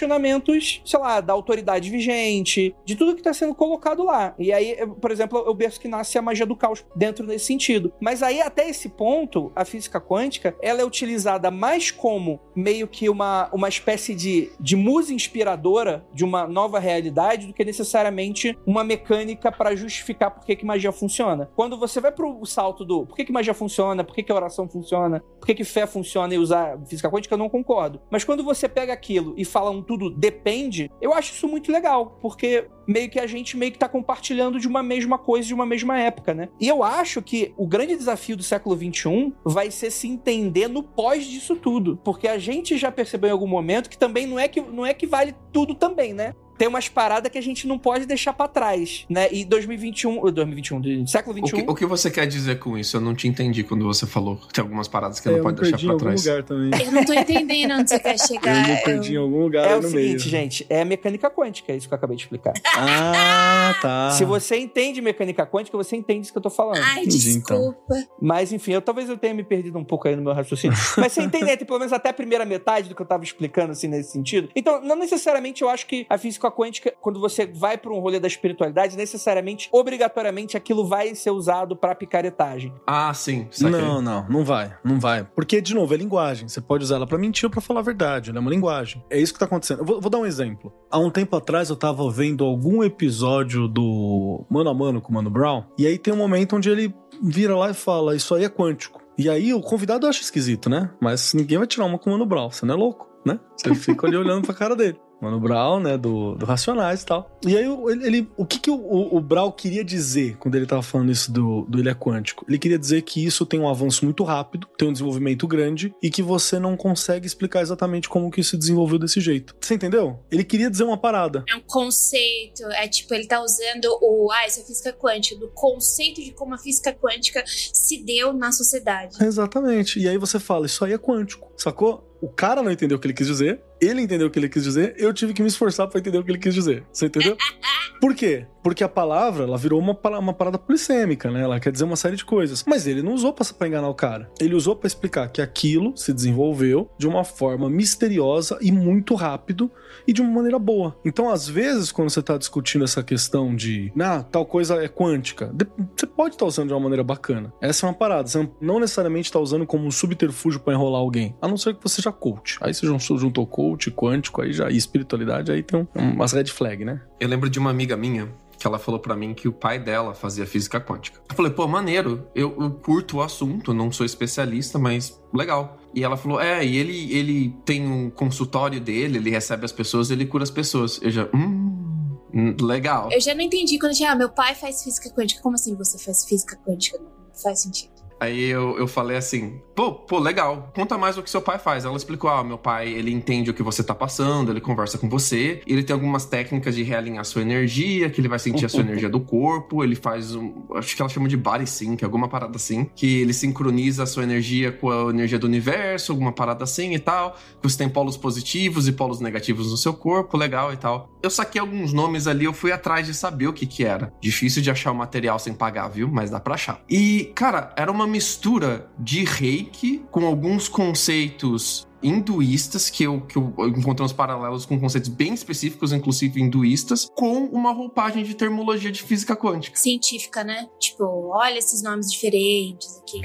sei lá, da autoridade vigente, de tudo que está sendo colocado lá. E aí, por exemplo, eu berço que nasce a magia do caos dentro desse sentido. Mas aí, até esse ponto, a física quântica, ela é utilizada mais como meio que uma, uma espécie de, de musa inspiradora de uma nova realidade do que necessariamente uma mecânica para justificar por que, que magia funciona. Quando você vai pro salto do por que, que magia funciona, por que, que oração funciona, por que, que fé funciona e usar física quântica, eu não concordo. Mas quando você pega aquilo e fala um tudo depende, eu acho isso muito legal, porque meio que a gente meio que tá compartilhando de uma mesma coisa, de uma mesma época, né? E eu acho que o grande desafio do século XXI vai ser se entender no pós disso tudo, porque a gente já percebeu em algum momento que também não é que, não é que vale tudo também, né? Tem umas paradas que a gente não pode deixar para trás, né? E 2021, 2021, século 21. O que, o que, você quer dizer com isso? Eu não te entendi quando você falou. Tem algumas paradas que é, não pode deixar para trás. Lugar também. Eu não tô entendendo onde você quer chegar. Eu me perdi em algum lugar É o seguinte, meio. gente, é mecânica quântica, é isso que eu acabei de explicar. ah, tá. Se você entende mecânica quântica, você entende isso que eu tô falando. Ai, Entendi, então. desculpa. Então. Mas enfim, eu talvez eu tenha me perdido um pouco aí no meu raciocínio. Mas você entende, né, pelo menos até a primeira metade do que eu tava explicando assim nesse sentido. Então, não necessariamente eu acho que a física física quântica, quando você vai para um rolê da espiritualidade, necessariamente, obrigatoriamente, aquilo vai ser usado para picaretagem. Ah, sim. saquei. Não, não, não vai, não vai. Porque, de novo, é linguagem. Você pode usar ela pra mentir ou pra falar a verdade. Ela é uma linguagem. É isso que tá acontecendo. Eu vou, vou dar um exemplo. Há um tempo atrás eu tava vendo algum episódio do Mano a Mano com o Mano Brown. E aí tem um momento onde ele vira lá e fala: Isso aí é quântico. E aí o convidado acha esquisito, né? Mas ninguém vai tirar uma com o Mano Brown. Você não é louco, né? Você fica ali olhando pra cara dele. Mano Brown, né, do, do Racionais e tal. E aí, o- ele, ele- o que, que o, o, o Brown queria dizer quando ele tava falando isso do, do Ele é Quântico? Ele queria dizer que isso tem um avanço muito rápido, tem um desenvolvimento grande e que você não consegue explicar exatamente como que isso se desenvolveu desse jeito. Você entendeu? Ele queria dizer uma parada. É um conceito, é tipo, ele tá usando o. Ah, isso é física quântica, do conceito de como a física quântica se deu na sociedade. Exatamente. E aí você fala, isso aí é quântico, sacou? O cara não entendeu o que ele quis dizer, ele entendeu o que ele quis dizer, eu tive que me esforçar pra entender o que ele quis dizer. Você entendeu? Por quê? Porque a palavra, ela virou uma, uma parada polissêmica, né? Ela quer dizer uma série de coisas. Mas ele não usou pra, pra enganar o cara. Ele usou pra explicar que aquilo se desenvolveu de uma forma misteriosa e muito rápido e de uma maneira boa. Então, às vezes, quando você tá discutindo essa questão de, ah, tal coisa é quântica, você pode estar usando de uma maneira bacana. Essa é uma parada. Você não- necessariamente tá usando como um subterfúgio pra enrolar alguém. A não ser que você já coach. Aí você juntou, juntou coach, quântico, aí já, e espiritualidade, aí tem um- umas red flag, né? Eu lembro de uma amiga minha que ela falou pra mim que o pai dela fazia física quântica. Eu falei, pô, maneiro, eu, eu curto o assunto, não sou especialista, mas legal. E ela falou, é, e ele, ele tem um consultório dele, ele recebe as pessoas, ele cura as pessoas. Eu já, hum, hum, legal. Eu já não entendi quando tinha, ah, meu pai faz física quântica. Como assim você faz física quântica? Não faz sentido. Aí eu, eu falei assim, pô, pô, legal, conta mais o que seu pai faz. Ela explicou, ah, meu pai, ele entende o que você tá passando, ele conversa com você, ele tem algumas técnicas de realinhar sua energia, que ele vai sentir a sua energia do corpo, ele faz um, acho que ela chama de body sync, alguma parada assim, que ele sincroniza a sua energia com a energia do universo, alguma parada assim e tal, que você tem polos positivos e polos negativos no seu corpo, legal e tal. Eu saquei alguns nomes ali, eu fui atrás de saber o que que era. Difícil de achar o material sem pagar, viu? Mas dá pra achar. E, cara, era uma mistura de reiki com alguns conceitos hinduístas, que eu, que eu encontrei uns paralelos com conceitos bem específicos, inclusive hinduístas, com uma roupagem de termologia de física quântica. Científica, né? Tipo, olha esses nomes diferentes aqui.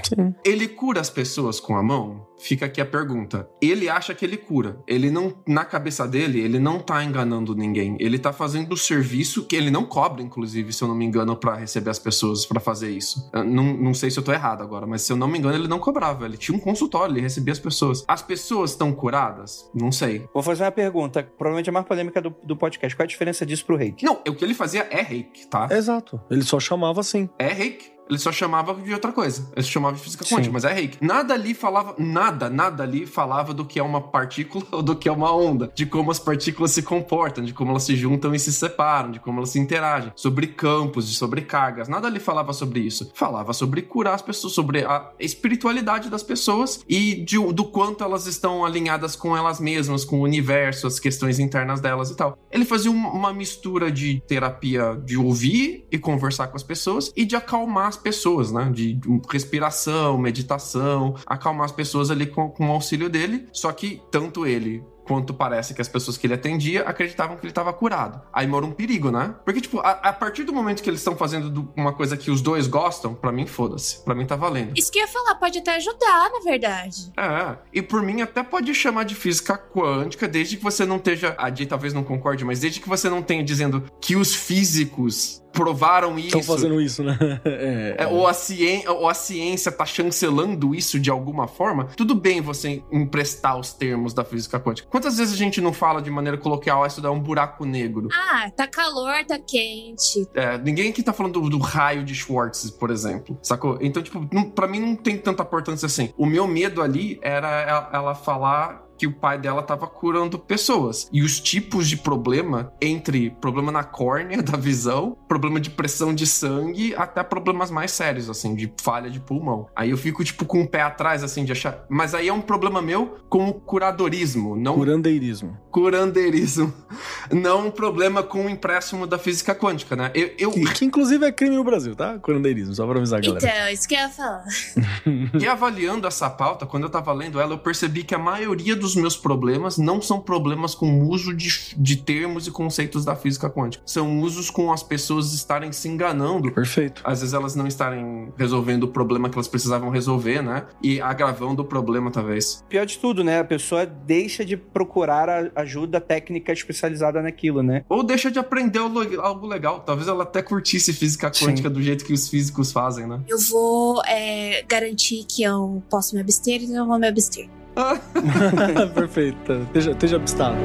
Ele cura as pessoas com a mão? Fica aqui a pergunta. Ele acha que ele cura. Ele não, na cabeça dele, ele não tá enganando ninguém. Ele tá fazendo o serviço que ele não cobra, inclusive, se eu não me engano, pra receber as pessoas pra fazer isso. Não, não sei se eu tô errado agora, mas se eu não me engano, ele não cobrava. Ele tinha um consultório, ele recebia as pessoas. As pessoas estão curadas? Não sei. Vou fazer uma pergunta, provavelmente a mais polêmica do, do podcast. Qual é a diferença disso pro reiki? Não, o que ele fazia é reiki, tá? Exato. Ele só chamava assim. É reiki. Ele só chamava de outra coisa. Ele se chamava de física quântica, Sim. mas é reiki. Nada ali falava, nada, nada ali falava do que é uma partícula ou do que é uma onda, de como as partículas se comportam, de como elas se juntam e se separam, de como elas se interagem, sobre campos, de sobrecargas. Nada ali falava sobre isso. Falava sobre curar as pessoas, sobre a espiritualidade das pessoas e de- do quanto elas estão alinhadas com elas mesmas, com o universo, as questões internas delas e tal. Ele fazia um- uma mistura de terapia de ouvir e conversar com as pessoas e de acalmar as pessoas, né? De, respiração, meditação, acalmar as pessoas ali com, com o auxílio dele. Só que tanto ele quanto parece que as pessoas que ele atendia acreditavam que ele estava curado. Aí mora um perigo, né? Porque, tipo, a, a partir do momento que eles estão fazendo do- uma coisa que os dois gostam, pra mim, foda-se. Pra mim tá valendo. Isso que eu ia falar, pode até ajudar, na verdade. É, e por mim até pode chamar de física quântica, desde que você não esteja. A Jay talvez não concorde, mas desde que você não tenha dizendo que os físicos provaram isso. Estão fazendo isso, né? É, É, ou, a ciência, ou a ciência tá chancelando isso de alguma forma, tudo bem você emprestar os termos da física quântica. Quantas vezes a gente não fala de maneira coloquial, ah, isso dá um buraco negro? Ah, tá calor, tá quente. É, ninguém aqui tá falando do, do raio de Schwartz, por exemplo, sacou? Então, tipo, não, pra mim não tem tanta importância assim. O meu medo ali era ela, ela falar que o pai dela tava curando pessoas. E os tipos de problema, entre problema na córnea da visão, problema de pressão de sangue, até problemas mais sérios, assim, de falha de pulmão. Aí eu fico, tipo, com o pé atrás, assim, de achar. Mas aí é um problema meu com o curadorismo, não Curandeirismo. curandeirismo. Não um problema com o empréstimo da física quântica, né? Eu, eu- Que, que inclusive é crime no Brasil, tá? Curandeirismo, só pra avisar a galera. Então, isso que eu ia falar. E avaliando essa pauta, quando eu tava lendo ela, eu percebi que a maioria dos dos meus problemas não são problemas com o uso de, de termos e conceitos da física quântica. São usos com as pessoas estarem se enganando. Perfeito. Às vezes elas não estarem resolvendo o problema que elas precisavam resolver, né? E agravando o problema, talvez. Pior de tudo, né? A pessoa deixa de procurar a ajuda técnica especializada naquilo, né? Ou deixa de aprender algo legal. Talvez ela até curtisse física quântica Sim. do jeito que os físicos fazem, né? Eu vou é, garantir que eu posso me abster, então eu vou me abster. Perfeito. Esteja, esteja abstado.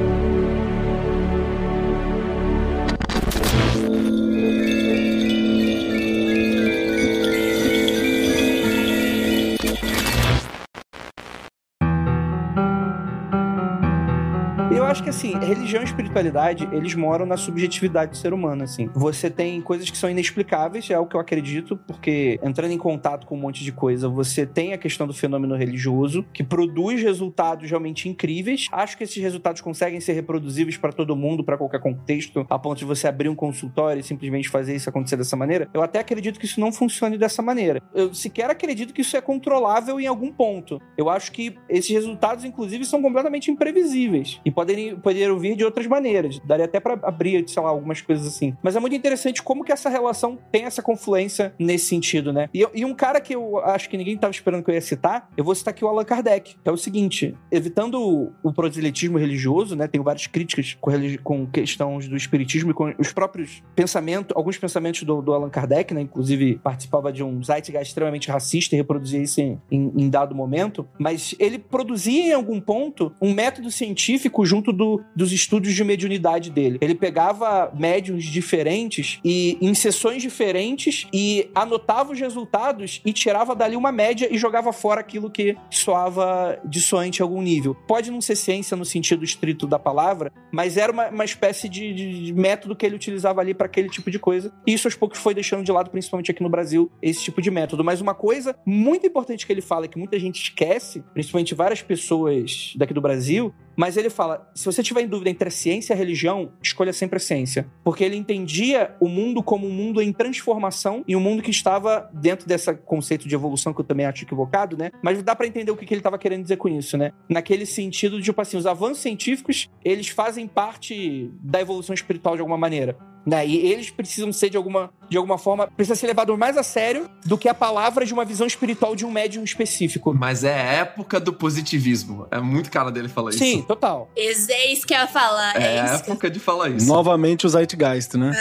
Acho que assim, religião e espiritualidade, eles moram na subjetividade do ser humano, assim. Você tem coisas que são inexplicáveis, é o que eu acredito, porque entrando em contato com um monte de coisa, você tem a questão do fenômeno religioso, que produz resultados realmente incríveis. Acho que esses resultados conseguem ser reproduzíveis para todo mundo, para qualquer contexto, a ponto de você abrir um consultório e simplesmente fazer isso acontecer dessa maneira. Eu até acredito que isso não funcione dessa maneira. Eu sequer acredito que isso é controlável em algum ponto. Eu acho que esses resultados, inclusive, são completamente imprevisíveis e podem poderiam vir de outras maneiras. Daria até para abrir, sei lá, algumas coisas assim. Mas é muito interessante como que essa relação tem essa confluência nesse sentido, né? E, e um cara que eu acho que ninguém estava esperando que eu ia citar, eu vou citar aqui o Allan Kardec, que é o seguinte: evitando o, o proselitismo religioso, né? Tenho várias críticas com, com questões do espiritismo e com os próprios pensamentos, alguns pensamentos do, do Allan Kardec, né? Inclusive participava de um zeitgeist extremamente racista e reproduzia isso em, em, em dado momento. Mas ele produzia em algum ponto um método científico junto do, dos estudos de mediunidade dele. Ele pegava médiums diferentes e em sessões diferentes e anotava os resultados e tirava dali uma média e jogava fora aquilo que soava dissonante a algum nível. Pode não ser ciência no sentido estrito da palavra, mas era uma, uma espécie de, de, de método que ele utilizava ali para aquele tipo de coisa. E isso aos poucos foi deixando de lado, principalmente aqui no Brasil, esse tipo de método. Mas uma coisa muito importante que ele fala, que muita gente esquece, principalmente várias pessoas daqui do Brasil, mas ele fala: se você tiver em dúvida entre a ciência e a religião, escolha sempre a ciência. Porque ele entendia o mundo como um mundo em transformação e um mundo que estava dentro desse conceito de evolução que eu também acho equivocado, né? Mas dá para entender o que ele estava querendo dizer com isso, né? Naquele sentido de, tipo assim, os avanços científicos, eles fazem parte da evolução espiritual de alguma maneira. Né? E eles precisam ser de alguma, de alguma forma, precisa ser levado mais a sério do que a palavra de uma visão espiritual de um médium específico. Mas é a época do positivismo. É muito cara dele falar isso. Sim, total. É isso que eu ia falar. É, é a época de falar isso. Novamente o Zeitgeist, né?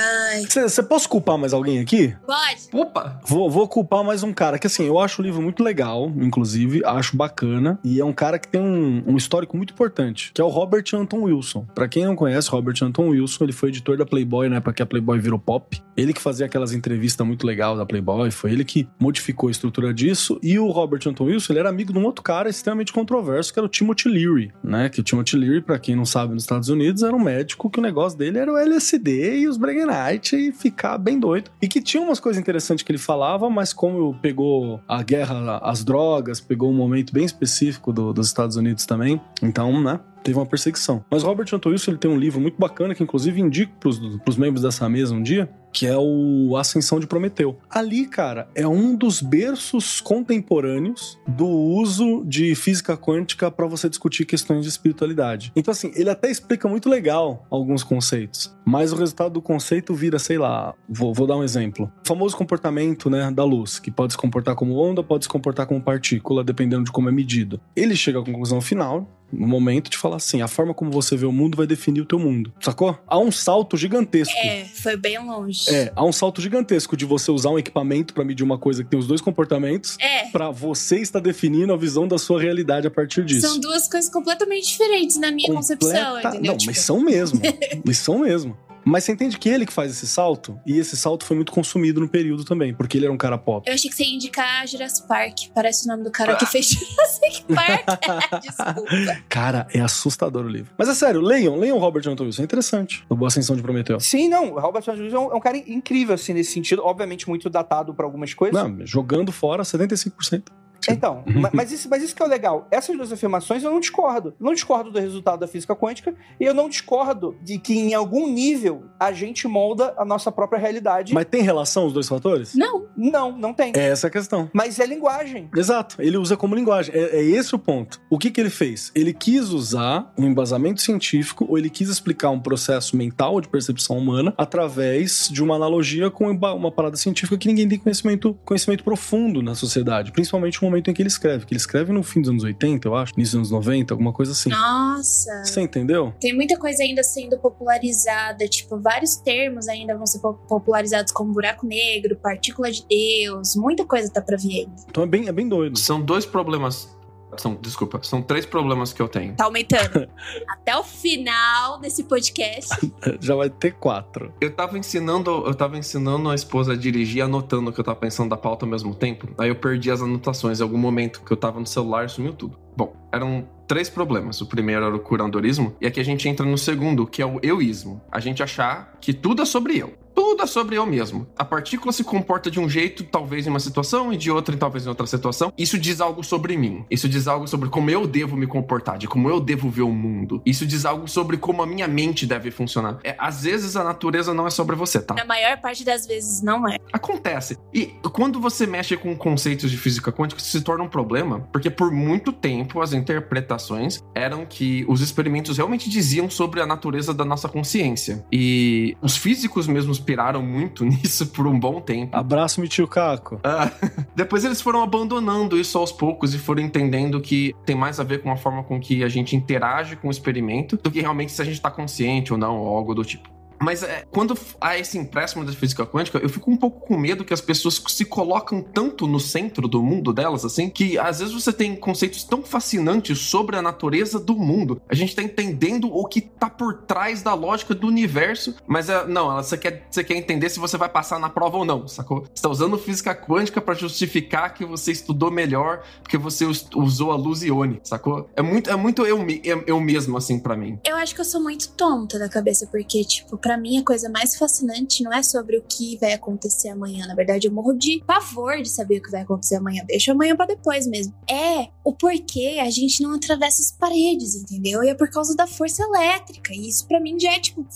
Você posso culpar mais alguém aqui? Pode. Opa! Vou, vou culpar mais um cara que, assim, eu acho o livro muito legal, inclusive, acho bacana. E é um cara que tem um, um histórico muito importante, que é o Robert Anton Wilson. Para quem não conhece, Robert Anton Wilson, ele foi editor da Playboy na época que a Playboy virou pop. Ele que fazia aquelas entrevistas muito legais da Playboy, foi ele que modificou a estrutura disso. E o Robert Anton Wilson, ele era amigo de um outro cara extremamente controverso, que era o Timothy Leary, né? Que o Timothy Leary, pra quem não sabe, nos Estados Unidos, era um médico que o negócio dele era o LSD e os Bregenite e ficar bem doido. E que tinha umas coisas interessantes que ele falava, mas como pegou a guerra às drogas, pegou um momento bem específico do, dos Estados Unidos também, então, né? Teve uma perseguição. Mas Robert Antoilson ele tem um livro muito bacana que inclusive indico pros, pros membros dessa mesa um dia, que é o Ascensão de Prometeu. Ali, cara, é um dos berços contemporâneos do uso de física quântica para você discutir questões de espiritualidade. Então, assim, ele até explica muito legal alguns conceitos, mas o resultado do conceito vira, sei lá, vou, vou dar um exemplo. O famoso comportamento né, da luz, que pode se comportar como onda, pode se comportar como partícula, dependendo de como é medido. Ele chega à conclusão final no momento de falar assim, a forma como você vê o mundo vai definir o teu mundo, sacou? Há um salto gigantesco. É, foi bem longe. É, há um salto gigantesco de você usar um equipamento para medir uma coisa que tem os dois comportamentos, é. para você estar definindo a visão da sua realidade a partir disso. São duas coisas completamente diferentes na minha Completa... concepção, entendeu? Não, tipo... mas são mesmo. mas são mesmo. Mas você entende que ele que faz esse salto, e esse salto foi muito consumido no período também, porque ele era um cara pop. Eu achei que você ia indicar Jurassic Park. Parece o nome do cara que fez Jurassic Park. Desculpa. Cara, é assustador o livro. Mas é sério, leiam, leiam Robert Anton Wilson. É interessante. O Boa Ascensão de Prometeu. Sim, não. Robert Anton Wilson é um cara incrível, assim, nesse sentido. Obviamente muito datado para algumas coisas. Não, jogando fora 75%. Então, ma- mas isso, mas isso que é o legal. Essas duas afirmações eu não discordo. Eu não discordo do resultado da física quântica e eu não discordo de que em algum nível a gente molda a nossa própria realidade. Mas tem relação os dois fatores? Não. Não, não tem. É essa a questão. Mas é linguagem. Exato, ele usa como linguagem. É, é esse o ponto. O que, que ele fez? Ele quis usar um embasamento científico ou ele quis explicar um processo mental de percepção humana através de uma analogia com uma parada científica que ninguém tem conhecimento, conhecimento profundo na sociedade, principalmente no momento em que ele escreve. Que ele escreve no fim dos anos 80, eu acho, início dos anos 90, alguma coisa assim. Nossa. Você entendeu? Tem muita coisa ainda sendo popularizada, tipo, vários termos ainda vão ser po- popularizados como buraco negro, partícula de Deus, muita coisa tá pra vir ainda. Então é bem, é bem doido. São dois problemas. São, desculpa, são três problemas que eu tenho. Tá aumentando. Até o final desse podcast. Já vai ter quatro. Eu tava ensinando, eu tava ensinando a esposa a dirigir, anotando o que eu tava pensando da pauta ao mesmo tempo. Aí eu perdi as anotações em algum momento que eu tava no celular e sumiu tudo. Bom, eram três problemas. O primeiro era o curandorismo, e aqui a gente entra no segundo, que é o euísmo. A gente achar que tudo é sobre eu. Tudo é sobre eu mesmo. A partícula se comporta de um jeito, talvez em uma situação, e de outra, talvez em outra situação. Isso diz algo sobre mim. Isso diz algo sobre como eu devo me comportar, de como eu devo ver o mundo. Isso diz algo sobre como a minha mente deve funcionar. É, às vezes a natureza não é sobre você, tá? Na maior parte das vezes não é. Acontece. E quando você mexe com conceitos de física quântica, isso se torna um problema, porque por muito tempo as interpretações eram que os experimentos realmente diziam sobre a natureza da nossa consciência. E os físicos mesmos piraram muito nisso por um bom tempo. Abraço, meu tio Caco. Ah, depois eles foram abandonando isso aos poucos e foram entendendo que tem mais a ver com a forma com que a gente interage com o experimento do que realmente se a gente tá consciente ou não, ou algo do tipo. Mas é, quando há esse empréstimo da física quântica, eu fico um pouco com medo que as pessoas se colocam tanto no centro do mundo delas, assim, que às vezes você tem conceitos tão fascinantes sobre a natureza do mundo. A gente tá entendendo o que tá por trás da lógica do universo, mas é, não, você quer, você quer entender se você vai passar na prova ou não, sacou? Você tá usando física quântica pra justificar que você estudou melhor porque você us- usou a luz iônica, sacou? É muito, é muito eu, eu, mesmo, assim, pra mim. Eu acho que eu sou muito tonta da cabeça, porque, tipo, pra mim a coisa mais fascinante não é sobre o que vai acontecer amanhã. Na verdade, eu morro de pavor de saber o que vai acontecer amanhã. Deixa amanhã pra depois mesmo. É o porquê a gente não atravessa as paredes, entendeu? E é por causa da força elétrica. E isso pra mim já é, tipo,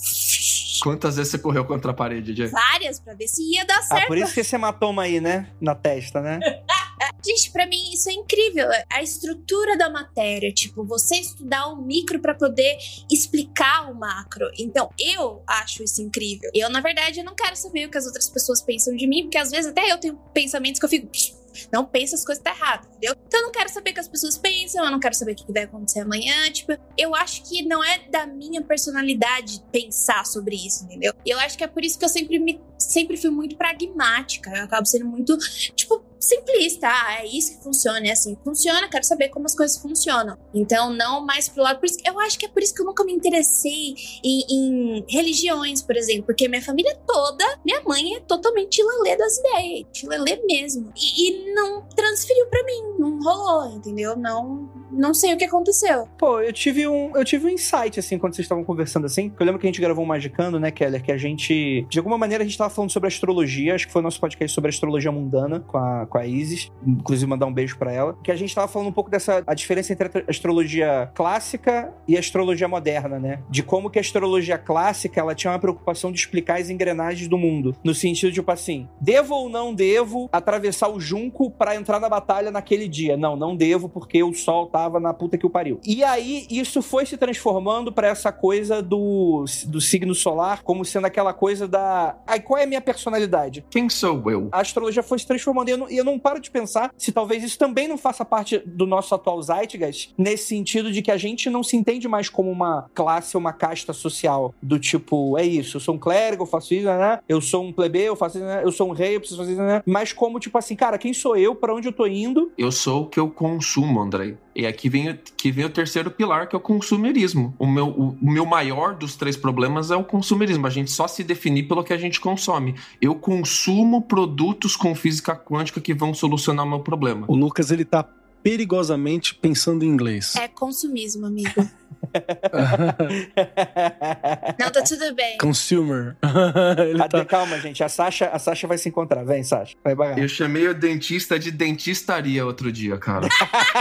Quantas vezes você correu contra a parede, Jay? várias pra ver se ia dar Ah, certo. por isso que esse hematoma aí, né? Na testa, né? Gente, pra mim isso é incrível. A estrutura da matéria, tipo, você estudar o micro pra poder explicar o macro. Então, eu acho isso incrível. Eu, na verdade, eu não quero saber o que as outras pessoas pensam de mim, porque às vezes até eu tenho pensamentos que eu fico. "Psh, Não pensa as coisas tá errado, entendeu? Então eu não quero saber o que as pessoas pensam, eu não quero saber o que vai acontecer amanhã. Tipo, eu acho que não é da minha personalidade pensar sobre isso, entendeu? E eu acho que é por isso que eu sempre me sempre fui muito pragmática. Eu acabo sendo muito, tipo, simplista. Ah, é isso que funciona, é assim funciona, quero saber como as coisas funcionam. Então, não mais pro lado. Por isso, eu acho que é por isso que eu nunca me interessei em, em religiões, por exemplo, porque minha família toda, minha mãe é totalmente lelê das ideias, lelê mesmo. E, e não transferiu pra mim, não rolou, entendeu? Não, não sei o que aconteceu. Pô, eu tive um, eu tive um insight, assim, quando vocês estavam conversando assim. que Eu lembro que a gente gravou um Magicando, né, Keller? Que a gente. De alguma maneira a gente tava falando sobre astrologia. Acho que foi o nosso podcast sobre astrologia mundana com a, com a Isis. Inclusive, mandar um beijo pra ela. Que a gente tava falando um pouco dessa. A diferença entre a astrologia clássica e a astrologia moderna, né? De como que a astrologia clássica ela tinha uma preocupação de explicar as engrenagens do mundo. No sentido, tipo assim, devo ou não devo atravessar o junco pra entrar na batalha naquele dia? Não, não devo, porque o sol tava na puta que o pariu. E aí, isso foi se transformando pra essa coisa do, do signo solar, como sendo aquela coisa da. Ai, qual é a minha personalidade? Quem sou eu? A astrologia foi se transformando e eu, não, eu não paro de pensar se talvez isso também não faça parte do nosso atual Zeitgeist, nesse sentido de que a gente não se entende mais como uma classe ou uma casta social, do tipo, é isso, eu sou um clérigo, eu faço isso, né? Eu sou um plebeu, eu faço isso, né? Eu sou um rei, eu preciso fazer isso, né? Mas como, tipo assim, cara, quem sou eu, pra onde eu tô indo? Eu sou o que eu consumo, Andrei. E aqui vem, o- que vem o terceiro pilar, que é o consumerismo. O meu, o, o meu maior dos três problemas é o consumerismo. A gente só se definir pelo que a gente consome. Eu consumo produtos com física quântica que vão solucionar o meu problema. O Lucas, ele tá perigosamente pensando em inglês. É consumismo, amigo. Não, tá tudo bem. Consumer. Até, tá... Calma, gente. A Sasha, a Sasha vai se encontrar. Vem, Sasha. Vai bagar. Eu chamei o dentista de dentistaria outro dia, cara.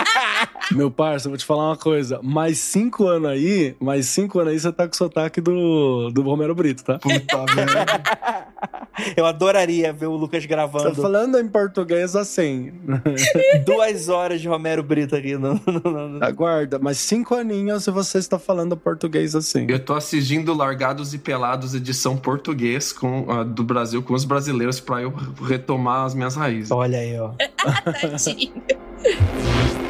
Meu parça, eu vou te falar uma coisa. Mais cinco anos aí, mais cinco anos aí, você tá com o sotaque do, do Romero Brito, tá? Puta merda. Eu adoraria ver o Lucas Tá gravando falando em português assim. duas horas de Romero Brito aqui. No, no- no- Aguarda, mas cinco aninhos e você está falando português assim. Eu tô assistindo Largados e Pelados, edição português com, ah, do Brasil com os brasileiros pra eu retomar as minhas raízes. Olha aí, ó. Tadinho.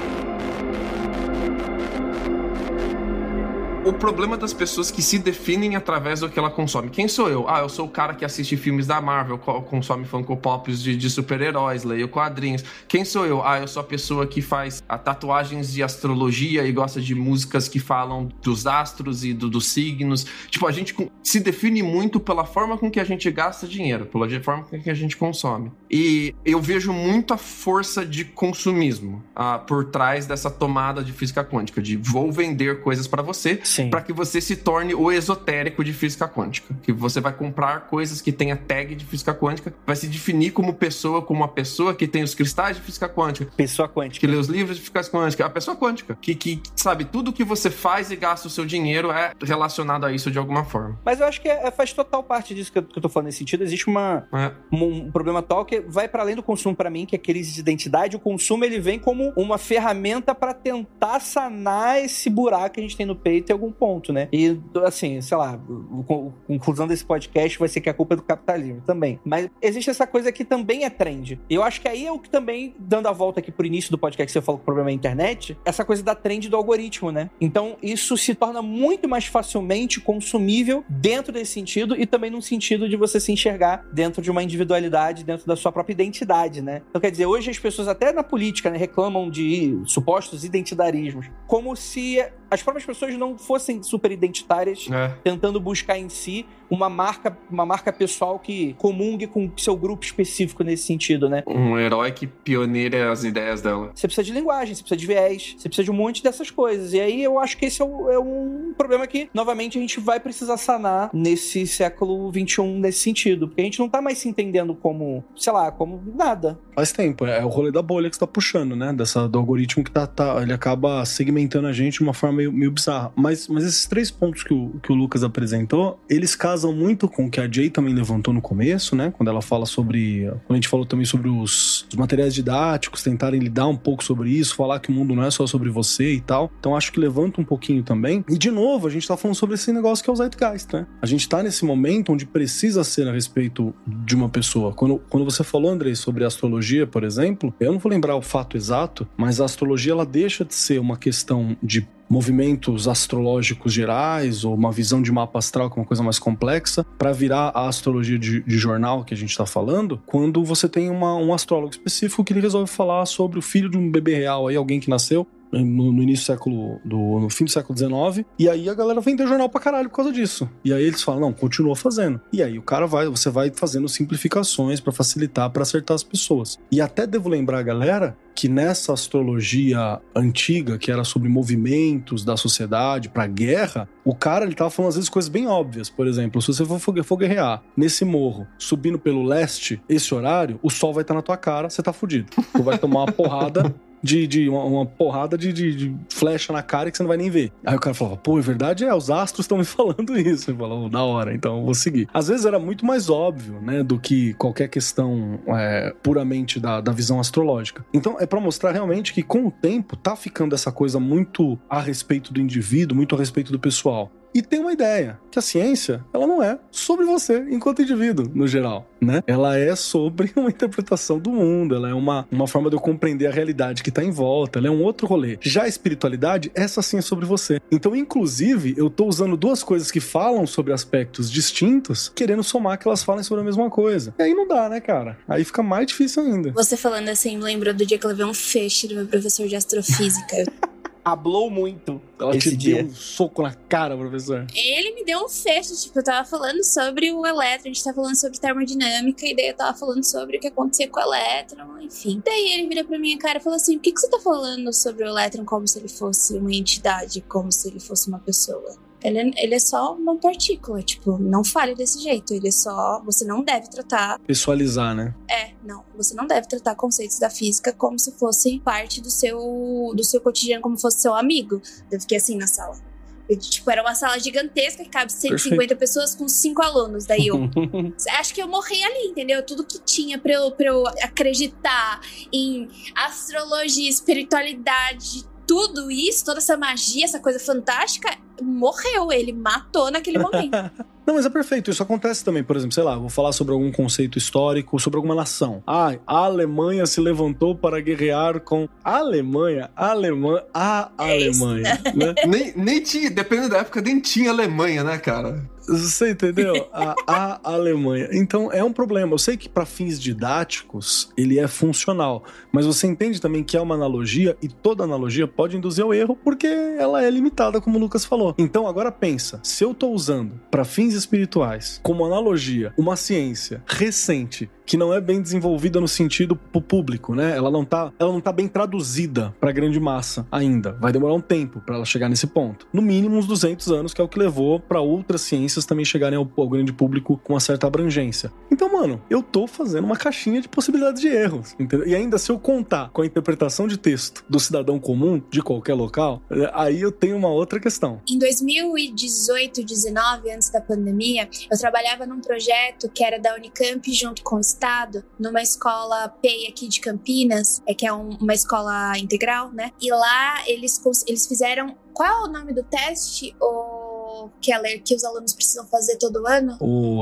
O problema das pessoas que se definem através do que ela consome. Quem sou eu? Ah, eu sou o cara que assiste filmes da Marvel, co- consome Funko Pops de, de super-heróis, leio quadrinhos. Quem sou eu? Ah, eu sou a pessoa que faz ah, tatuagens de astrologia e gosta de músicas que falam dos astros e do- dos signos. Tipo, a gente se define muito pela forma com que a gente gasta dinheiro, pela forma com que a gente consome. E eu vejo muito a força de consumismo ah, por trás dessa tomada de física quântica, de vou vender coisas pra você. Para que você se torne o esotérico de física quântica. Que você vai comprar coisas que tenha tag de física quântica, vai se definir como pessoa, como uma pessoa que tem os cristais de física quântica, Pessoa que quântica. lê os livros de física quântica, a pessoa quântica, que, que sabe, tudo que você faz e gasta o seu dinheiro é relacionado a isso de alguma forma. Mas eu acho que é- faz total parte disso que eu, que eu tô falando nesse sentido. Existe uma, É. um, um problema atual que vai para além do consumo pra mim, que é crise de identidade. O consumo ele vem como uma ferramenta pra tentar sanar esse buraco que a gente tem no peito em algum ponto, né? E assim, sei lá, a conclusão desse podcast vai ser que a culpa é do capitalismo também. Mas existe essa coisa que também é trend. E eu acho que aí é o que também, dando a volta aqui pro início do podcast que você falou que o problema é a internet, essa coisa da trend do algoritmo, né? Então isso se torna muito mais facilmente consumível dentro desse sentido e também num sentido de você se enxergar dentro de uma individualidade, dentro da sua própria identidade, né? Então quer dizer, hoje as pessoas até na política né, reclamam de supostos identitarismos, como se as próprias pessoas não fossem super identitárias É. tentando buscar em si uma marca, uma marca pessoal que comungue com o seu grupo específico nesse sentido, né? Um herói que pioneira as ideias dela. Você precisa de linguagem, você precisa de viés, você precisa de um monte dessas coisas. E aí eu acho que esse é, o- é um problema que, novamente, a gente vai precisar sanar nesse século XXI nesse sentido. Porque a gente não tá mais se entendendo como, sei lá, como nada. Faz tempo, é o rolê da bolha que você tá puxando, né? Dessa, do algoritmo que tá, tá- ele acaba segmentando a gente de uma forma meio, meio bizarra. Mas, mas esses três pontos que o, que o Lucas apresentou, eles casam muito com o que a Jay também levantou no começo, né? Quando ela fala sobre. Quando a gente falou também sobre os, os materiais didáticos, tentarem lidar um pouco sobre isso, falar que o mundo não é só sobre você e tal. Então acho que levanta um pouquinho também. E de novo, a gente tá falando sobre esse negócio que é o Zeitgeist, né? A gente tá nesse momento onde precisa ser a respeito de uma pessoa. Quando, quando você falou, Andrei, sobre astrologia, por exemplo, eu não vou lembrar o fato exato, mas a astrologia ela deixa de ser uma questão de movimentos astrológicos gerais ou uma visão de mapa astral que é uma coisa mais complexa para virar a astrologia de, de jornal que a gente está falando quando você tem uma- um astrólogo específico que ele resolve falar sobre o filho de um bebê real aí alguém que nasceu no, início do século do no fim do século XIX e aí a galera vendeu jornal pra caralho por causa disso e aí eles falam não continua fazendo e aí o cara vai você vai fazendo simplificações para facilitar para acertar as pessoas e até devo lembrar a galera que nessa astrologia antiga, que era sobre movimentos da sociedade para guerra, o cara ele tava falando às vezes coisas bem óbvias. Por exemplo, se você for, for, guerrear nesse morro, subindo pelo leste, esse horário, o sol vai estar na tua cara, você tá fudido. Tu vai tomar uma porrada de, de uma, uma porrada de, de- de flecha na cara que você não vai nem ver. Aí o cara falava, pô, é verdade, é, os astros estão me falando isso. Ele falou, da hora, então eu vou seguir. Às vezes era muito mais óbvio, né, do que qualquer questão é, puramente da, da visão astrológica. Então é pra mostrar realmente que com o tempo tá ficando essa coisa muito a respeito do indivíduo, muito a respeito do pessoal. E tem uma ideia, que a ciência, ela não é sobre você enquanto indivíduo, no geral, né? Ela é sobre uma interpretação do mundo, ela é uma, uma forma de eu compreender a realidade que tá em volta, ela é um outro rolê. Já a espiritualidade, essa sim é sobre você. Então, inclusive, eu tô usando duas coisas que falam sobre aspectos distintos, querendo somar que elas falem sobre a mesma coisa. E aí não dá, né, cara? Aí fica mais difícil ainda. Você falando assim, me lembrou do dia que eu levei um feixe do meu professor de astrofísica. Hablou muito Ela esse te dia. deu um soco na cara, professor. Ele me deu um fecho, tipo, eu tava falando sobre o elétron, a gente tava falando sobre termodinâmica, e daí eu tava falando sobre o que acontecia com o elétron, enfim. Daí ele vira pra minha cara e falou assim: por que, que você tá falando sobre o elétron como se ele fosse uma entidade, como se ele fosse uma pessoa? Ele, é- ele é só uma partícula, tipo, não fale desse jeito. Ele é só. Você não deve tratar. Pessoalizar, né? É, não. Você não deve tratar conceitos da física como se fosse parte do seu, do seu cotidiano, como fosse seu amigo. Eu fiquei assim na sala. Eu, tipo, era uma sala gigantesca que cabe 150 Perfeito. pessoas com cinco alunos. Daí eu. Acho que eu morri ali, entendeu? Tudo que tinha pra eu, pra eu acreditar em astrologia, espiritualidade, tudo isso, toda essa magia, essa coisa fantástica, morreu. Ele matou naquele momento. Não, mas é perfeito. Isso acontece também, por exemplo, sei lá, vou falar sobre algum conceito histórico, sobre alguma nação. Ah, a Alemanha se levantou para guerrear com a Alemanha, a Alemanha, a É isso. Alemanha, né? nem, nem tinha, dependendo da época, nem tinha Alemanha, né, cara? Você entendeu? A, a Alemanha. Então é um problema. Eu sei que para fins didáticos ele é funcional, mas você entende também que é uma analogia e toda analogia pode induzir ao erro porque ela é limitada, como o Lucas falou. Então agora pensa, se eu tô usando para fins espirituais como analogia uma ciência recente que não é bem desenvolvida no sentido pro público, né? Ela não tá, ela não tá bem traduzida pra grande massa ainda. Vai demorar um tempo pra ela chegar nesse ponto. No mínimo uns 200 anos, que é o que levou pra outras ciências também chegarem ao, ao grande público com uma certa abrangência. Então, mano, eu tô fazendo uma caixinha de possibilidades de erros, entendeu? E ainda se eu contar com a interpretação de texto do cidadão comum de qualquer local, eh, aí eu tenho uma outra questão. Em 2018, 19, antes da pandemia, eu trabalhava num projeto que era da Unicamp junto com o Estado, numa escola PEI aqui de Campinas, é que é um- uma escola integral, né? E lá eles, eles fizeram. Qual é o nome do teste, o Keller, que os alunos precisam fazer todo ano?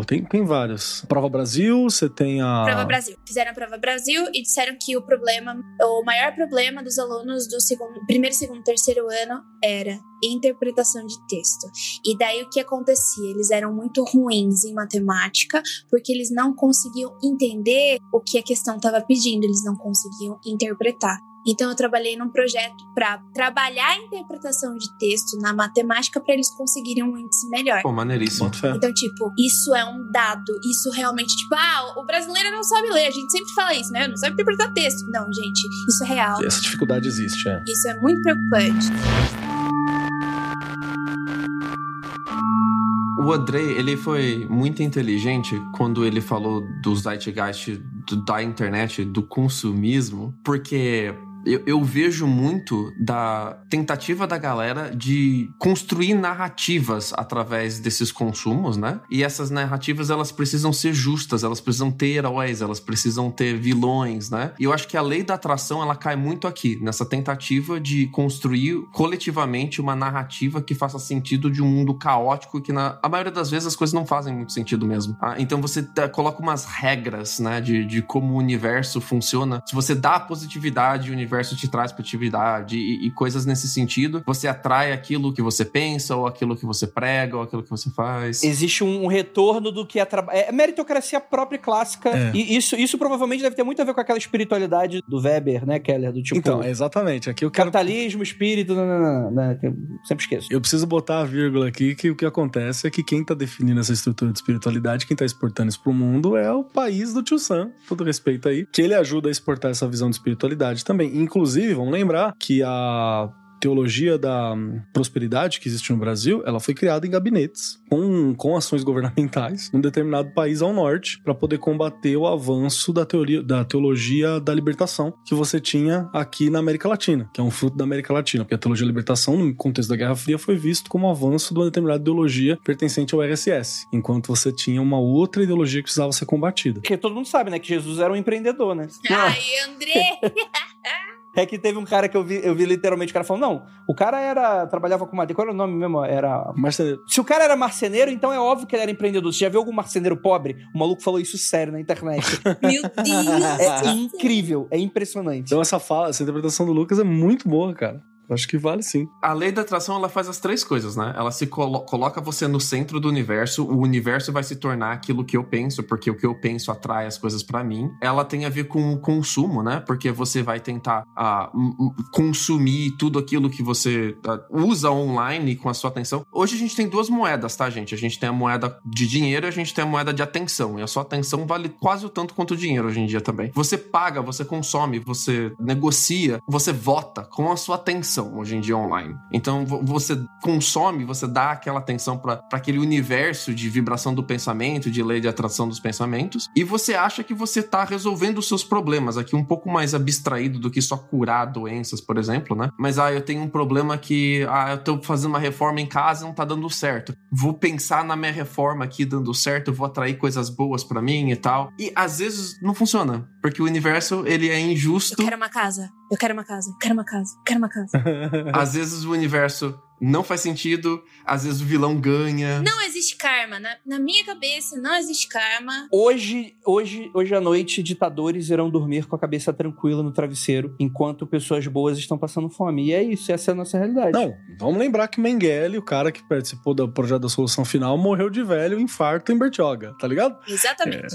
Tem, tem vários. Prova Brasil, você tem a. Prova Brasil. Fizeram a prova Brasil e disseram que o problema, o maior problema dos alunos do segundo, primeiro, segundo, terceiro ano era interpretação de texto. E daí o que acontecia? Eles eram muito ruins em matemática porque eles não conseguiam entender o que a questão estava pedindo, eles não conseguiam interpretar. Então eu trabalhei num projeto para trabalhar a interpretação de texto na matemática para eles conseguirem um índice melhor. Pô, maneiríssimo. Então, tipo, isso é um dado. Isso realmente, tipo, ah, o brasileiro não sabe ler. A gente sempre fala isso, né? Não sabe interpretar texto. Não, gente, isso é real. Essa dificuldade existe, é. Isso é muito preocupante. O Andrei, ele foi muito inteligente quando ele falou do zeitgeist do- da internet, do consumismo, porque eu, eu vejo muito da tentativa da galera de construir narrativas através desses consumos, né? E essas narrativas, elas precisam ser justas, elas precisam ter heróis, elas precisam ter vilões, né? E eu acho que a lei da atração, ela cai muito aqui, nessa tentativa de construir coletivamente uma narrativa que faça sentido de um mundo caótico que na a maioria das vezes as coisas não fazem muito sentido mesmo. Ah, então você tá- coloca umas regras, né, de, de como o universo funciona. Se você dá positividade, o universo te traz positividade e, e coisas nesse sentido. Você atrai aquilo que você pensa, ou aquilo que você prega, ou aquilo que você faz. Existe um, retorno do que é, traba- é meritocracia própria e clássica. É. E isso, isso provavelmente deve ter muito a ver com aquela espiritualidade do Weber, né, Keller? Do tipo. então, é exatamente. Aqui eu quero. Capitalismo, espírito, nananana, né, que eu sempre esqueço. Eu preciso botar a vírgula aqui que o que acontece é que quem tá definindo essa estrutura de espiritualidade, quem tá exportando isso pro mundo é o país do tio Sam, todo respeito aí, que ele ajuda a exportar essa visão de espiritualidade também. Inclusive, vamos lembrar que a teologia da prosperidade que existe no Brasil, ela foi criada em gabinetes com, com ações governamentais num determinado país ao norte para poder combater o avanço da teoria da teologia da libertação que você tinha aqui na América Latina, que é um fruto da América Latina, porque a teologia da libertação no contexto da Guerra Fria foi visto como um avanço de uma determinada ideologia pertencente ao RSS, enquanto você tinha uma outra ideologia que precisava ser combatida. Porque todo mundo sabe, né, que Jesus era um empreendedor, né? Ai, André! É que teve um cara que eu vi, eu vi literalmente o cara falando, não, o cara era, trabalhava com madeira, qual era o nome mesmo? Era... Marceneiro. Se o cara era marceneiro, então é óbvio que ele era empreendedor. Você já viu algum marceneiro pobre? O maluco falou isso sério na internet. Meu Deus! é incrível, é impressionante. Então essa fala, essa interpretação do Lucas é muito boa, cara. Acho que vale sim. A lei da atração, ela faz as três coisas, né? Ela se colo coloca você no centro do universo, o universo vai se tornar aquilo que eu penso, porque o que eu penso atrai as coisas para mim. Ela tem a ver com o consumo, né? Porque você vai tentar uh, consumir tudo aquilo que você uh, usa online com a sua atenção. Hoje a gente tem duas moedas, tá, gente? A gente tem a moeda de dinheiro e a gente tem a moeda de atenção. E a sua atenção vale quase o tanto quanto o dinheiro hoje em dia também. Você paga, você consome, você negocia, você vota com a sua atenção hoje em dia online. Então você consome, você dá aquela atenção para aquele universo de vibração do pensamento, de lei de atração dos pensamentos, e você acha que você tá resolvendo os seus problemas aqui um pouco mais abstraído do que só curar doenças, por exemplo, né? Mas ah, eu tenho um problema que ah, eu tô fazendo uma reforma em casa e não tá dando certo. Vou pensar na minha reforma aqui dando certo, vou atrair coisas boas para mim e tal. E às vezes não funciona, porque o universo ele é injusto. Eu quero uma casa. Eu quero uma casa. Eu quero uma casa. Eu quero uma casa. às vezes o universo não faz sentido, às vezes o vilão ganha. Não existe karma. Na, na, minha cabeça, não existe karma. Hoje, hoje, hoje à noite, ditadores irão dormir com a cabeça tranquila no travesseiro, enquanto pessoas boas estão passando fome. E é isso, essa é a nossa realidade. Não, vamos lembrar que Mengele, o cara que participou do projeto da solução final, morreu de velho, infarto em Bertioga, tá ligado? Exatamente.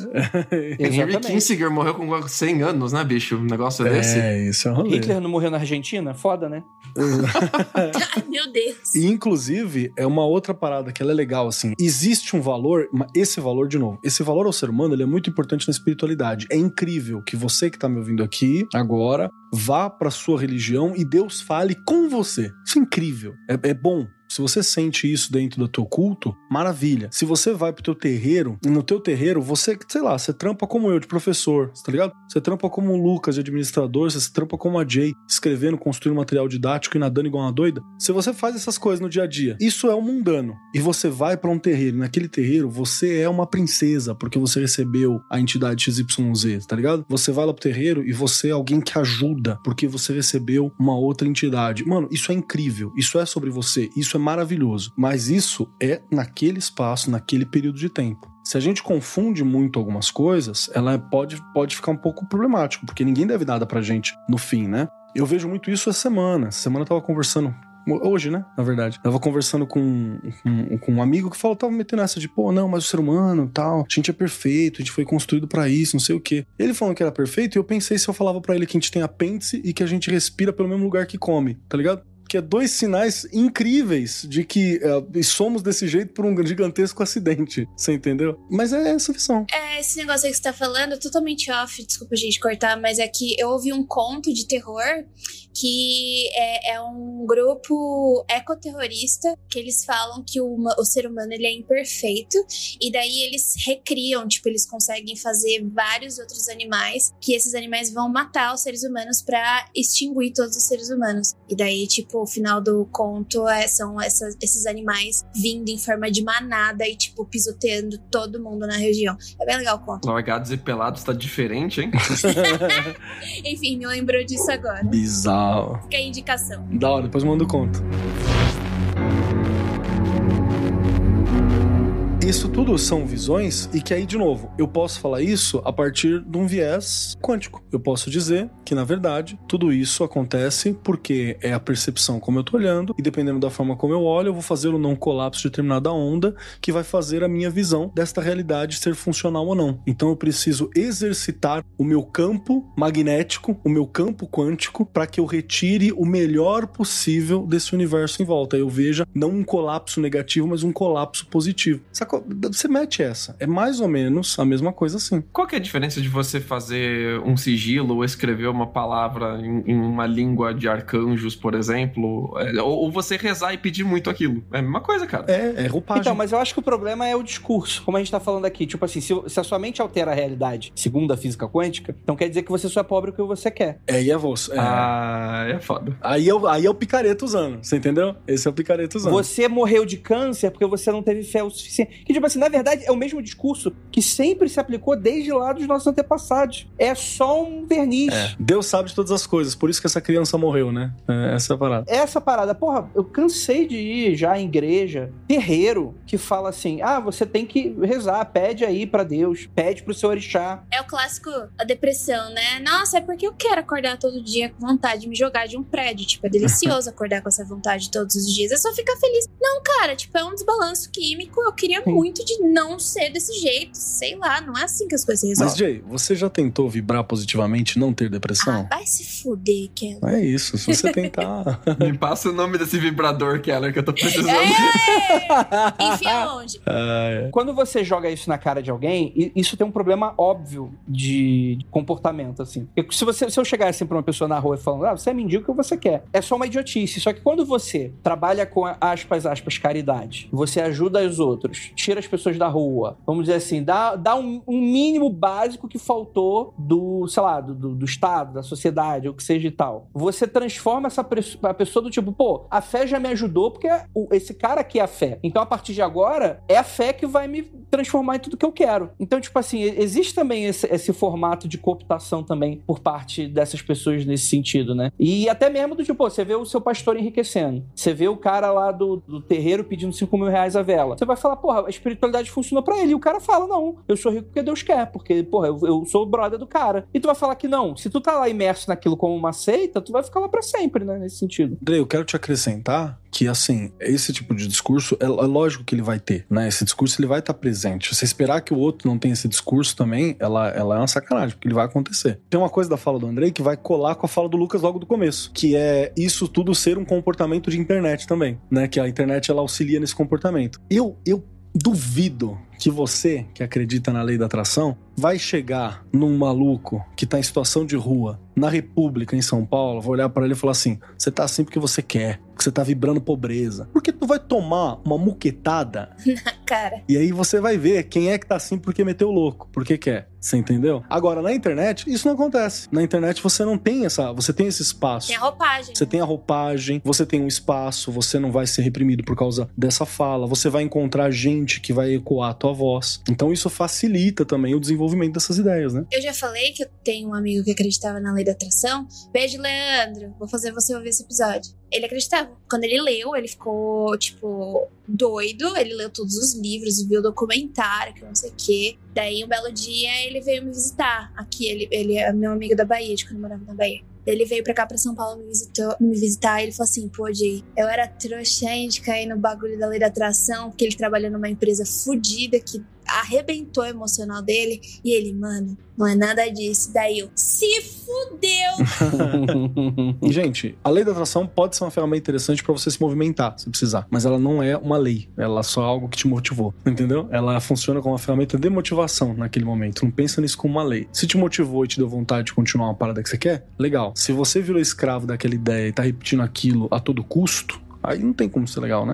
É. Henry Kissinger morreu com 100 anos, né, bicho? Um negócio é, desse. É, isso é um rolê. Hitler não morreu na Argentina? Foda, né? Ai, meu Deus. E, inclusive, é uma outra parada que ela é legal, assim. Existe um valor, esse valor, de novo, esse valor ao ser humano, ele é muito importante na espiritualidade. É incrível que você que tá me ouvindo aqui, agora, vá pra sua religião e Deus fale com você. Isso é incrível. É, é bom. Se você sente isso dentro do teu culto, maravilha. Se você vai pro teu terreiro, no teu terreiro, você, sei lá, você trampa como eu, de professor, tá ligado? Você trampa como o Lucas, de administrador, você trampa como a Jay, escrevendo, construindo material didático e nadando igual uma doida. Se você faz essas coisas no dia a dia, isso é o mundano. E você vai para um terreiro, e naquele terreiro você é uma princesa, porque você recebeu a entidade XYZ, tá ligado? Você vai lá pro terreiro e você é alguém que ajuda, porque você recebeu uma outra entidade. Mano, isso é incrível. Isso é sobre você. Isso é maravilhoso. Mas isso é naquele espaço, naquele período de tempo. Se a gente confunde muito algumas coisas, ela pode, pode ficar um pouco problemático, porque ninguém deve nada pra gente no fim, né? Eu vejo muito isso essa semana. Essa semana eu tava conversando Hoje, né? Na verdade. Tava conversando com, com, com, um amigo que falou, tava metendo essa de, pô, não, mas o ser humano tal, a gente é perfeito, a gente foi construído para isso, não sei o quê. Ele falou que era perfeito e eu pensei se eu falava para ele que a gente tem apêndice e que a gente respira pelo mesmo lugar que come, tá ligado? Que é dois sinais incríveis de que é, somos desse jeito por um gigantesco acidente. Você entendeu? Mas é essa visão. É, esse negócio aí que você tá falando é totalmente off, desculpa, gente, cortar, mas é que eu ouvi um conto de terror que é, é um grupo ecoterrorista que eles falam que o, o ser humano ele é imperfeito e daí eles recriam, tipo, eles conseguem fazer vários outros animais que esses animais vão matar os seres humanos para extinguir todos os seres humanos. E daí, tipo, o final do conto é, são essas, esses animais vindo em forma de manada e, tipo, pisoteando todo mundo na região. É bem legal o conto. Largados e pelados tá diferente, hein? Enfim, me lembrou disso agora. Bizarro. Fica a indicação. Da hora, depois manda o conto. Isso tudo são visões e que aí, de novo, eu posso falar isso a partir de um viés quântico. Eu posso dizer que, na verdade, tudo isso acontece porque é a percepção como eu tô olhando e dependendo da forma como eu olho, eu vou fazer ou não colapso de determinada onda que vai fazer a minha visão desta realidade ser funcional ou não. Então eu preciso exercitar o meu campo magnético, o meu campo quântico, para que eu retire o melhor possível desse universo em volta. Eu veja não um colapso negativo, mas um colapso positivo. Sacou? Você mete essa. É mais ou menos a mesma coisa assim. Qual que é a diferença de você fazer um sigilo ou escrever uma palavra em, em uma língua de arcanjos, por exemplo? É, ou, ou, você rezar e pedir muito aquilo? É a mesma coisa, cara. É, é roupagem. Então, mas eu acho que o problema é o discurso. Como a gente tá falando aqui, tipo assim, se, se a sua mente altera a realidade segundo a física quântica, então quer dizer que você só é pobre o que você quer. É, e é você. É. Ah, é foda. Aí é, aí é o picareta usando, você entendeu? Esse é o picareta usando. Você morreu de câncer porque você não teve fé o suficiente. Que, tipo assim, na verdade é o mesmo discurso que sempre se aplicou desde lá dos nossos antepassados. É só um verniz. É. Deus sabe de todas as coisas, por isso que essa criança morreu, né? É, essa é a parada. Essa parada, porra, eu cansei de ir já em igreja, terreiro, que fala assim: ah, você tem que rezar, pede aí para Deus, pede pro seu orixá. É o clássico, a depressão, né? Nossa, é porque eu quero acordar todo dia com vontade de me jogar de um prédio. Tipo, é delicioso acordar com essa vontade todos os dias. É só ficar feliz. Não, cara, tipo, é um desbalanço químico. Eu queria Sim. muito de não ser desse jeito. Sei lá, não é assim que as coisas se Mas, resolvem. Jay, você já tentou vibrar positivamente e não ter depressão? Ah, vai se fuder, Ken. É isso, se você tentar. Me passa o nome desse vibrador, Keller, que eu tô precisando. É! Enfia onde? Ah, é. Quando você joga isso na cara de alguém, isso tem um problema óbvio de comportamento, assim. Porque se, você, se eu chegar assim pra uma pessoa na rua e falando, ah, você é mendigo, o que você quer? É só uma idiotice. Só que quando você trabalha com, aspas, aspas, caridade, você ajuda os outros, tira as pessoas da rua, vamos dizer assim, dá, dá um, um mínimo básico que faltou do, sei lá, do, do, do Estado, da sociedade, ou que seja e tal. Você transforma essa a pessoa do tipo, pô, a fé já me ajudou porque esse cara aqui é a fé. Então, a partir de agora, é a fé que vai me transformar em tudo que eu quero. Então, tipo assim, existe também esse, esse formato de cooptação também por parte dessas pessoas nesse sentido, né? E até mesmo do tipo, pô, você vê o seu pastor enriquecendo. Você vê o cara lá do, do terreiro pedindo 5 mil reais a vela. Você vai falar, porra, a espiritualidade funciona pra ele. E o cara fala, não, eu sou rico porque Deus quer. Porque, porra, eu, eu sou o brother do cara. E tu vai falar que não. Se tu tá lá imerso naquilo como uma seita, tu vai ficar lá pra sempre, né? Nesse sentido. André, eu quero te acrescentar que, assim, esse tipo de discurso, é, é lógico que ele vai ter, né? Esse discurso, ele vai estar presente. Você esperar que o outro não tenha esse discurso também, ela, ela é uma sacanagem, porque ele vai acontecer. Tem uma coisa da fala do Andrei que vai colar com a fala do Lucas logo do começo, que é isso tudo ser um comportamento de internet também, né? Que a internet, ela auxilia nesse comportamento. Eu, eu duvido que você, que acredita na lei da atração, vai chegar num maluco que tá em situação de rua, na República, em São Paulo, vai olhar para ele e falar assim: você tá assim porque você quer, porque você tá vibrando pobreza. Porque tu vai tomar uma muquetada Cara, e aí você vai ver quem é que tá assim porque meteu o louco, porque quer. Você entendeu? Agora, na internet, isso não acontece. Na internet você não tem essa. Você tem esse espaço. tem a roupagem. Você tem a roupagem, você tem um espaço, você não vai ser reprimido por causa dessa fala, você vai encontrar gente que vai ecoar a tua voz. Então isso facilita também o desenvolvimento dessas ideias, né? Eu já falei que eu tenho um amigo que acreditava na lei da atração. Beijo, Leandro. Vou fazer você ouvir esse episódio. Ele acreditava. Quando ele leu, ele ficou, tipo, doido. Ele leu todos os livros, viu o documentário, que não sei o quê. Daí, um belo dia, ele veio me visitar. Aqui, ele, ele é meu amigo da Bahia, de quando eu morava na Bahia. Ele veio pra cá, pra São Paulo, me, visitou, me visitar. Ele falou assim: pô, Jay, eu era trouxa de cair no bagulho da lei da atração, porque ele trabalha numa empresa fodida que arrebentou o emocional dele. E ele, mano, não é nada disso. Daí eu, se fudeu! Gente, a lei da atração pode ser uma ferramenta interessante pra você se movimentar, se precisar. Mas ela não é uma lei. Ela é só algo que te motivou. Entendeu? Ela funciona como uma ferramenta de motivação naquele momento. Não pensa nisso como uma lei. Se te motivou e te deu vontade de continuar uma parada que você quer, legal. Se você virou escravo daquela ideia e tá repetindo aquilo a todo custo, aí não tem como ser legal, né?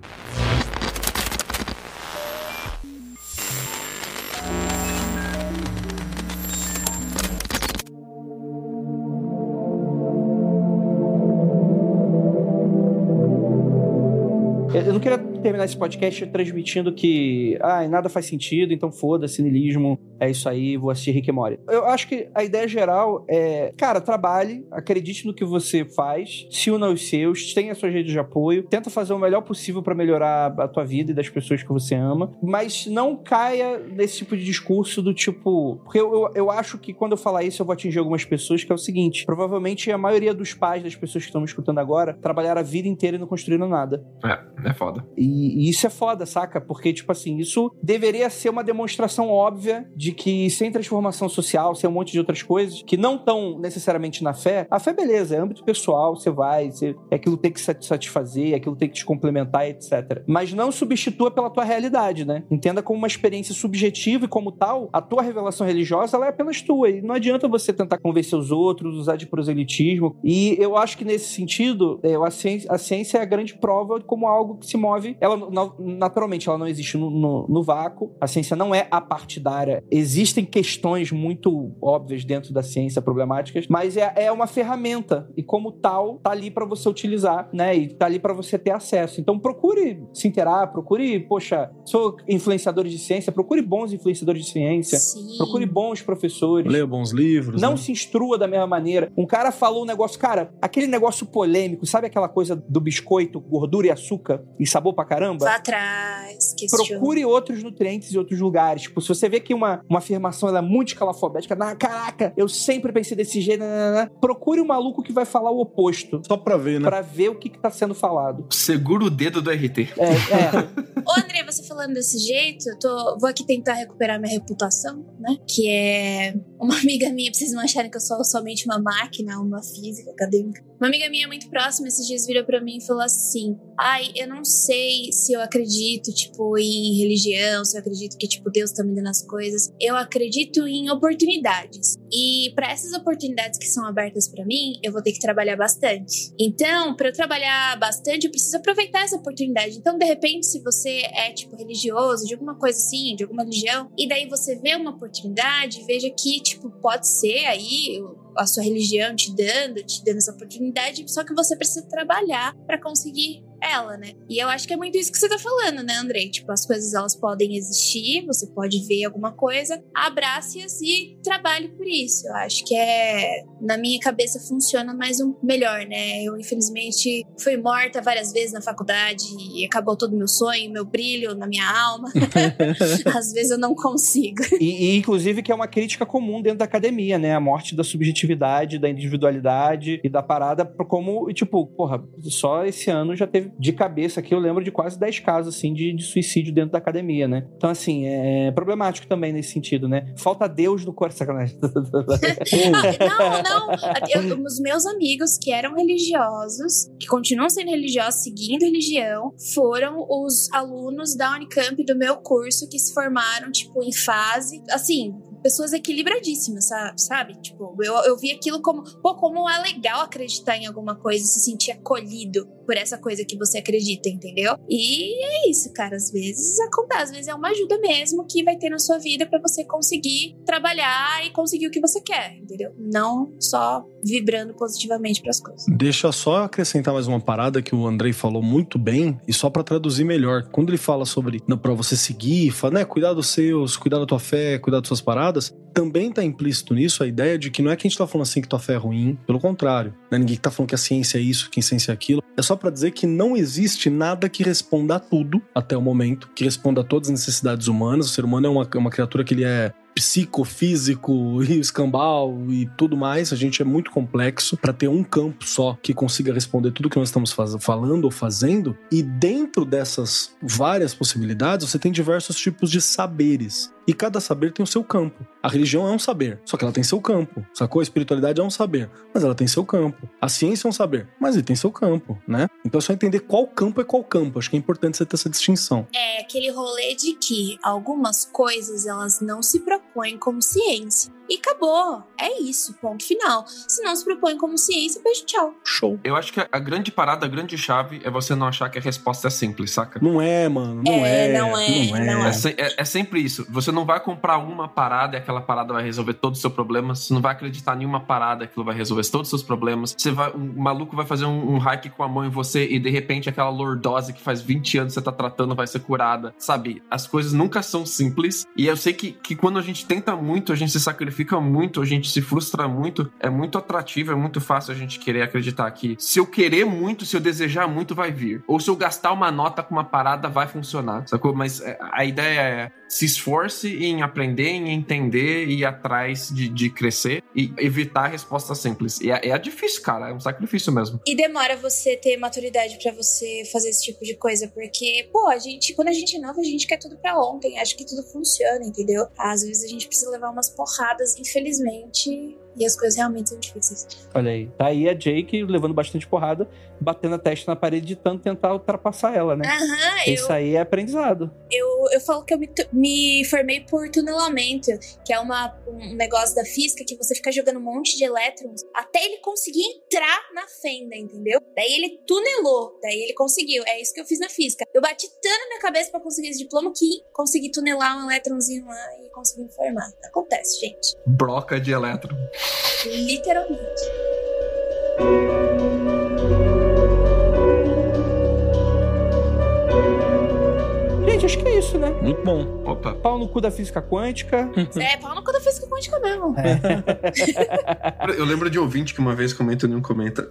Terminar esse podcast transmitindo que ah, nada faz sentido, então foda-se, niilismo, é isso aí, vou assistir Rick e Morty. Eu acho que a ideia geral é, cara, trabalhe, acredite no que você faz, se una aos seus, tenha suas redes de apoio, tenta fazer o melhor possível pra melhorar a tua vida e das pessoas que você ama, mas não caia nesse tipo de discurso do tipo... Porque eu, eu, eu acho que quando eu falar isso eu vou atingir algumas pessoas, que é o seguinte, provavelmente a maioria dos pais das pessoas que estão me escutando agora trabalharam a vida inteira e não construíram nada. É, é foda. E, e isso é foda, saca? Porque, tipo assim, isso deveria ser uma demonstração óbvia de que sem transformação social, sem um monte de outras coisas que não estão necessariamente na fé, a fé, beleza, é âmbito pessoal, você vai, você, é aquilo tem que te satisfazer, é aquilo tem que te complementar, etc. Mas não substitua pela tua realidade, né? Entenda como uma experiência subjetiva e, como tal, a tua revelação religiosa ela é apenas tua. E não adianta você tentar convencer os outros, usar de proselitismo. E eu acho que nesse sentido, é, a ciência, a ciência é a grande prova como algo algo que se move. Ela, naturalmente, ela não existe no, no, no vácuo. A ciência não é apartidária. Existem questões muito óbvias dentro da ciência problemáticas, mas é, é uma ferramenta e como tal tá ali para você utilizar, né? E tá ali para você ter acesso. Então procure se interar, procure, poxa, sou influenciador de ciência, procure bons influenciadores de ciência, Sim. procure bons professores. Leia bons livros. Não né? se instrua da mesma maneira. Um cara falou um negócio, cara, aquele negócio polêmico, sabe aquela coisa do biscoito, gordura e açúcar e sabor pra caramba? Vá atrás, questione. Procure outros nutrientes em outros lugares. Tipo, se você vê que uma, uma afirmação ela é muito escalafobética, na caraca, eu sempre pensei desse jeito, nananana", procure um maluco que vai falar o oposto. Só pra ver, né? Pra ver o que, que tá sendo falado. Segura o dedo do RT. É, é. Ô, André, você falando desse jeito, eu tô, vou aqui tentar recuperar minha reputação, né? Que é uma amiga minha, pra vocês não acharem que eu sou somente uma máquina, uma física acadêmica. Uma amiga minha muito próxima esses dias virou pra mim e falou assim: Ai, eu não sei se eu acredito, tipo, em religião, se eu acredito que, tipo, Deus tá me dando as coisas. Eu acredito em oportunidades. E para essas oportunidades que são abertas pra mim, eu vou ter que trabalhar bastante. Então, pra eu trabalhar bastante, eu preciso aproveitar essa oportunidade. Então, de repente, se você é, tipo, religioso, de alguma coisa assim, de alguma religião, e daí você vê uma oportunidade, veja que, tipo, pode ser aí a sua religião te dando, te dando essa oportunidade, só que você precisa trabalhar pra conseguir ela, né? E eu acho que é muito isso que você tá falando, né, Andrei? Tipo, as coisas elas podem existir, você pode ver alguma coisa, abrace-as e trabalhe por isso. Eu acho que é, na minha cabeça, funciona mais um melhor, né? Eu, infelizmente, fui morta várias vezes na faculdade e acabou todo o meu sonho, meu brilho na minha alma. Às vezes eu não consigo. E, e, inclusive, que é uma crítica comum dentro da academia, né? A morte da subjetividade, da individualidade e da parada, como, tipo, porra, só esse ano já teve de cabeça aqui, eu lembro de quase 10 casos, assim, de, de suicídio dentro da academia, né? Então, assim, é problemático também nesse sentido, né? Falta Deus no coração. Sacanagem. Não, não. Eu, os meus amigos que eram religiosos, que continuam sendo religiosos, seguindo religião, foram os alunos da Unicamp do meu curso que se formaram, tipo, em fase. Assim, pessoas equilibradíssimas, sabe? sabe? Tipo, eu, eu vi aquilo como, pô, como é legal acreditar em alguma coisa, se sentir acolhido por essa coisa que você acredita, entendeu? E é isso, cara. Às vezes acontece, às vezes é uma ajuda mesmo que vai ter na sua vida para você conseguir trabalhar e conseguir o que você quer, entendeu? Não só vibrando positivamente para as coisas. Deixa só acrescentar mais uma parada que o Andrei falou muito bem e só para traduzir melhor. Quando ele fala sobre para você seguir, fala, né, cuidar dos seus, cuidar da tua fé, cuidar das suas paradas, também tá implícito nisso a ideia de que não é que a gente tá falando assim que tua fé é ruim, pelo contrário. Né? Ninguém tá falando que a ciência é isso, que a ciência é aquilo. É só para dizer que não existe nada que responda a tudo até o momento, que responda a todas as necessidades humanas. O ser humano é uma, uma criatura que ele é psicofísico e escambau e tudo mais. A gente é muito complexo para ter um campo só que consiga responder tudo que nós estamos falando ou fazendo. E dentro dessas várias possibilidades, você tem diversos tipos de saberes. E cada saber tem o seu campo. A religião é um saber, só que ela tem seu campo. Sacou? A espiritualidade é um saber, mas ela tem seu campo. A ciência é um saber, mas ele tem seu campo, né? Então é só entender qual campo é qual campo. Acho que é importante você ter essa distinção. É aquele rolê de que algumas coisas elas não se propõem como ciência. E acabou. É isso, ponto final. Se não se propõe como ciência, beijo, tchau. Show. Eu acho que a grande parada, a grande chave é você não achar que a resposta é simples, saca? Não é, mano. Não É, é. não é, não É, é. é- é sempre isso. Você não vai comprar uma parada e aquela parada vai resolver todo o seu problema. Você não vai acreditar em uma parada e aquilo vai resolver todos os seus problemas. Você vai, um maluco vai fazer um, um hack com a mão em você e de repente aquela lordose que faz 20 anos você tá tratando vai ser curada. Sabe? As coisas nunca são simples. E eu sei que, que quando a gente tenta muito, a gente se sacrifica muito, a gente se frustra muito. É muito atrativo, é muito fácil a gente querer acreditar que se eu querer muito, se eu desejar muito, vai vir. Ou se eu gastar uma nota com uma parada, vai funcionar. Sacou? Mas é, a ideia é se esforce em aprender, em entender e ir atrás de, de crescer e evitar respostas simples. E é, é difícil, cara. É um sacrifício mesmo. E demora você ter maturidade pra você fazer esse tipo de coisa, porque, pô, a gente, quando a gente é nova, a gente quer tudo pra ontem, acha que tudo funciona, entendeu? Às vezes a gente precisa levar umas porradas, infelizmente. E as coisas realmente são difíceis. Olha aí. Tá aí a Jake levando bastante porrada, batendo a testa na parede de tanto tentar ultrapassar ela, né? Aham, Isso eu, aí é aprendizado. eu, eu falo que eu me, me formei por tunelamento, que é uma, um negócio da física que você fica jogando um monte de elétrons até ele conseguir entrar na fenda, entendeu? Daí ele tunelou, daí ele conseguiu. É isso que eu fiz na física. Eu bati tanto na minha cabeça pra conseguir esse diploma que consegui tunelar um elétronzinho lá e consegui me formar. Acontece, gente. Broca de elétron. Literalmente. Gente, acho que é isso, né? Muito bom. Opa. Pau no cu da física quântica. É, pau no cu da física quântica mesmo. Eu lembro de ouvinte que uma vez comentou em um comentário,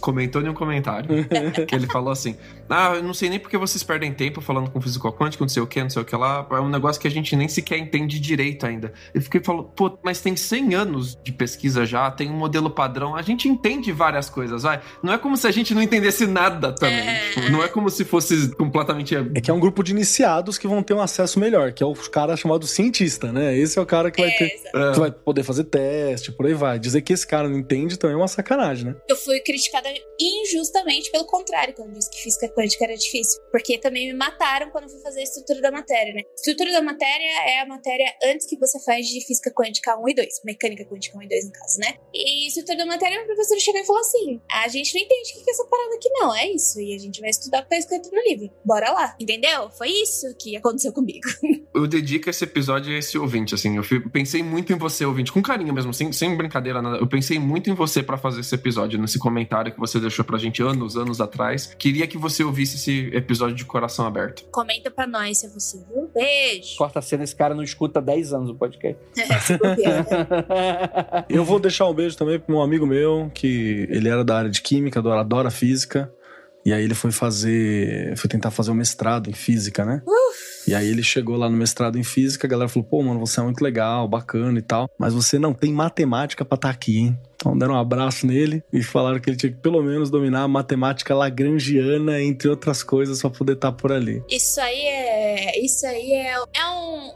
comentou em um comentário, que ele falou assim: Ah, eu não sei nem porque vocês perdem tempo falando com físico quântico, não sei o que, não sei o que lá. É um negócio que a gente nem sequer entende direito ainda. Ele fiquei falou, pô, mas tem 100 anos de pesquisa já, tem um modelo padrão, a gente entende várias coisas, vai. Não é como se a gente não entendesse nada também. É. Tipo, não é como se fosse completamente. É que é um grupo de iniciados que vão ter um acesso melhor, que é o cara chamado cientista, né? Esse é o cara que vai ter. É. Que vai poder fazer teste, por aí vai. Dizer que esse cara não entende também é uma sacanagem, né? Eu fui criticada injustamente pelo contrário, quando disse que física quântica era difícil. Porque também me mataram quando eu fui fazer a estrutura da matéria, né? Estrutura da matéria é a matéria antes que você faz de física quântica 1 e 2. Mecânica quântica 1 e 2, no caso, né? E estrutura da matéria, o professor chegou e falou assim: a gente não entende o que é essa parada aqui, não. É isso. E a gente vai estudar o que tá escrito no livro. Bora lá. Entendeu? Foi isso que aconteceu comigo. Eu dedico esse episódio a esse ouvinte, assim. Eu pensei muito em você, ouvinte, com carinho mesmo, sem, sem brincadeira, nada. Eu pensei muito em você pra fazer esse episódio, nesse comentário que você deixou pra gente anos, anos atrás. Queria que você ouvisse esse episódio de coração aberto. Comenta pra nós se é você, viu? Beijo. Corta a cena, esse cara não escuta há 10 anos o podcast. Se bobear. Eu vou deixar um beijo também para um amigo meu, que ele era da área de química, adora, adora física. E aí ele foi fazer. Foi tentar fazer o mestrado em física, né? E aí ele chegou lá no mestrado em física, a galera falou: pô, mano, você é muito legal, bacana e tal. Mas você não tem matemática pra estar aqui, hein? Então deram um abraço nele e falaram que ele tinha que pelo menos dominar a matemática lagrangiana, entre outras coisas, pra poder estar por ali. Isso aí é. Isso aí é, é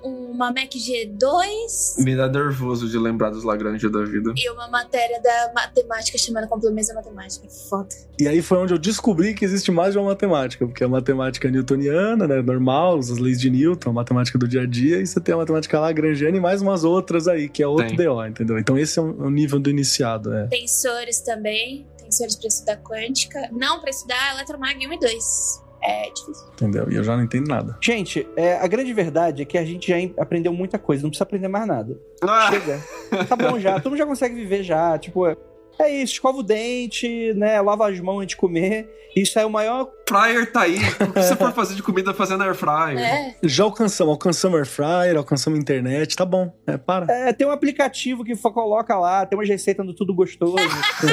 um, uma Mac G2 Me dá nervoso de lembrar dos Lagrange da vida. e uma matéria da matemática chamada complemento da matemática. Foda. E aí foi onde eu descobri que existe mais de uma matemática, porque a matemática newtoniana, né, normal, as leis de Newton, matemática do dia a dia, e você tem a matemática lagrangiana e mais umas outras aí, que é outro Tem. DO, entendeu? Então esse é o nível do iniciado, é. Tensores também. Tensores pra estudar quântica. Não pra estudar eletromag 1 e 2. É difícil. Entendeu? E eu já não entendo nada. Gente, é, a grande verdade é que a gente já aprendeu muita coisa, não precisa aprender mais nada. Ah, Chega. Tá bom já, todo mundo já consegue viver já. Tipo, é, é isso, escova o dente, né? Lava as mãos antes de comer. Isso é o maior. Fryer tá aí. O que você for fazer de comida fazendo air fryer? É. Já alcançamos, alcançamos air fryer, alcançamos internet, tá bom. É, para. É, tem um aplicativo que coloca lá, tem umas receitas do tudo gostoso.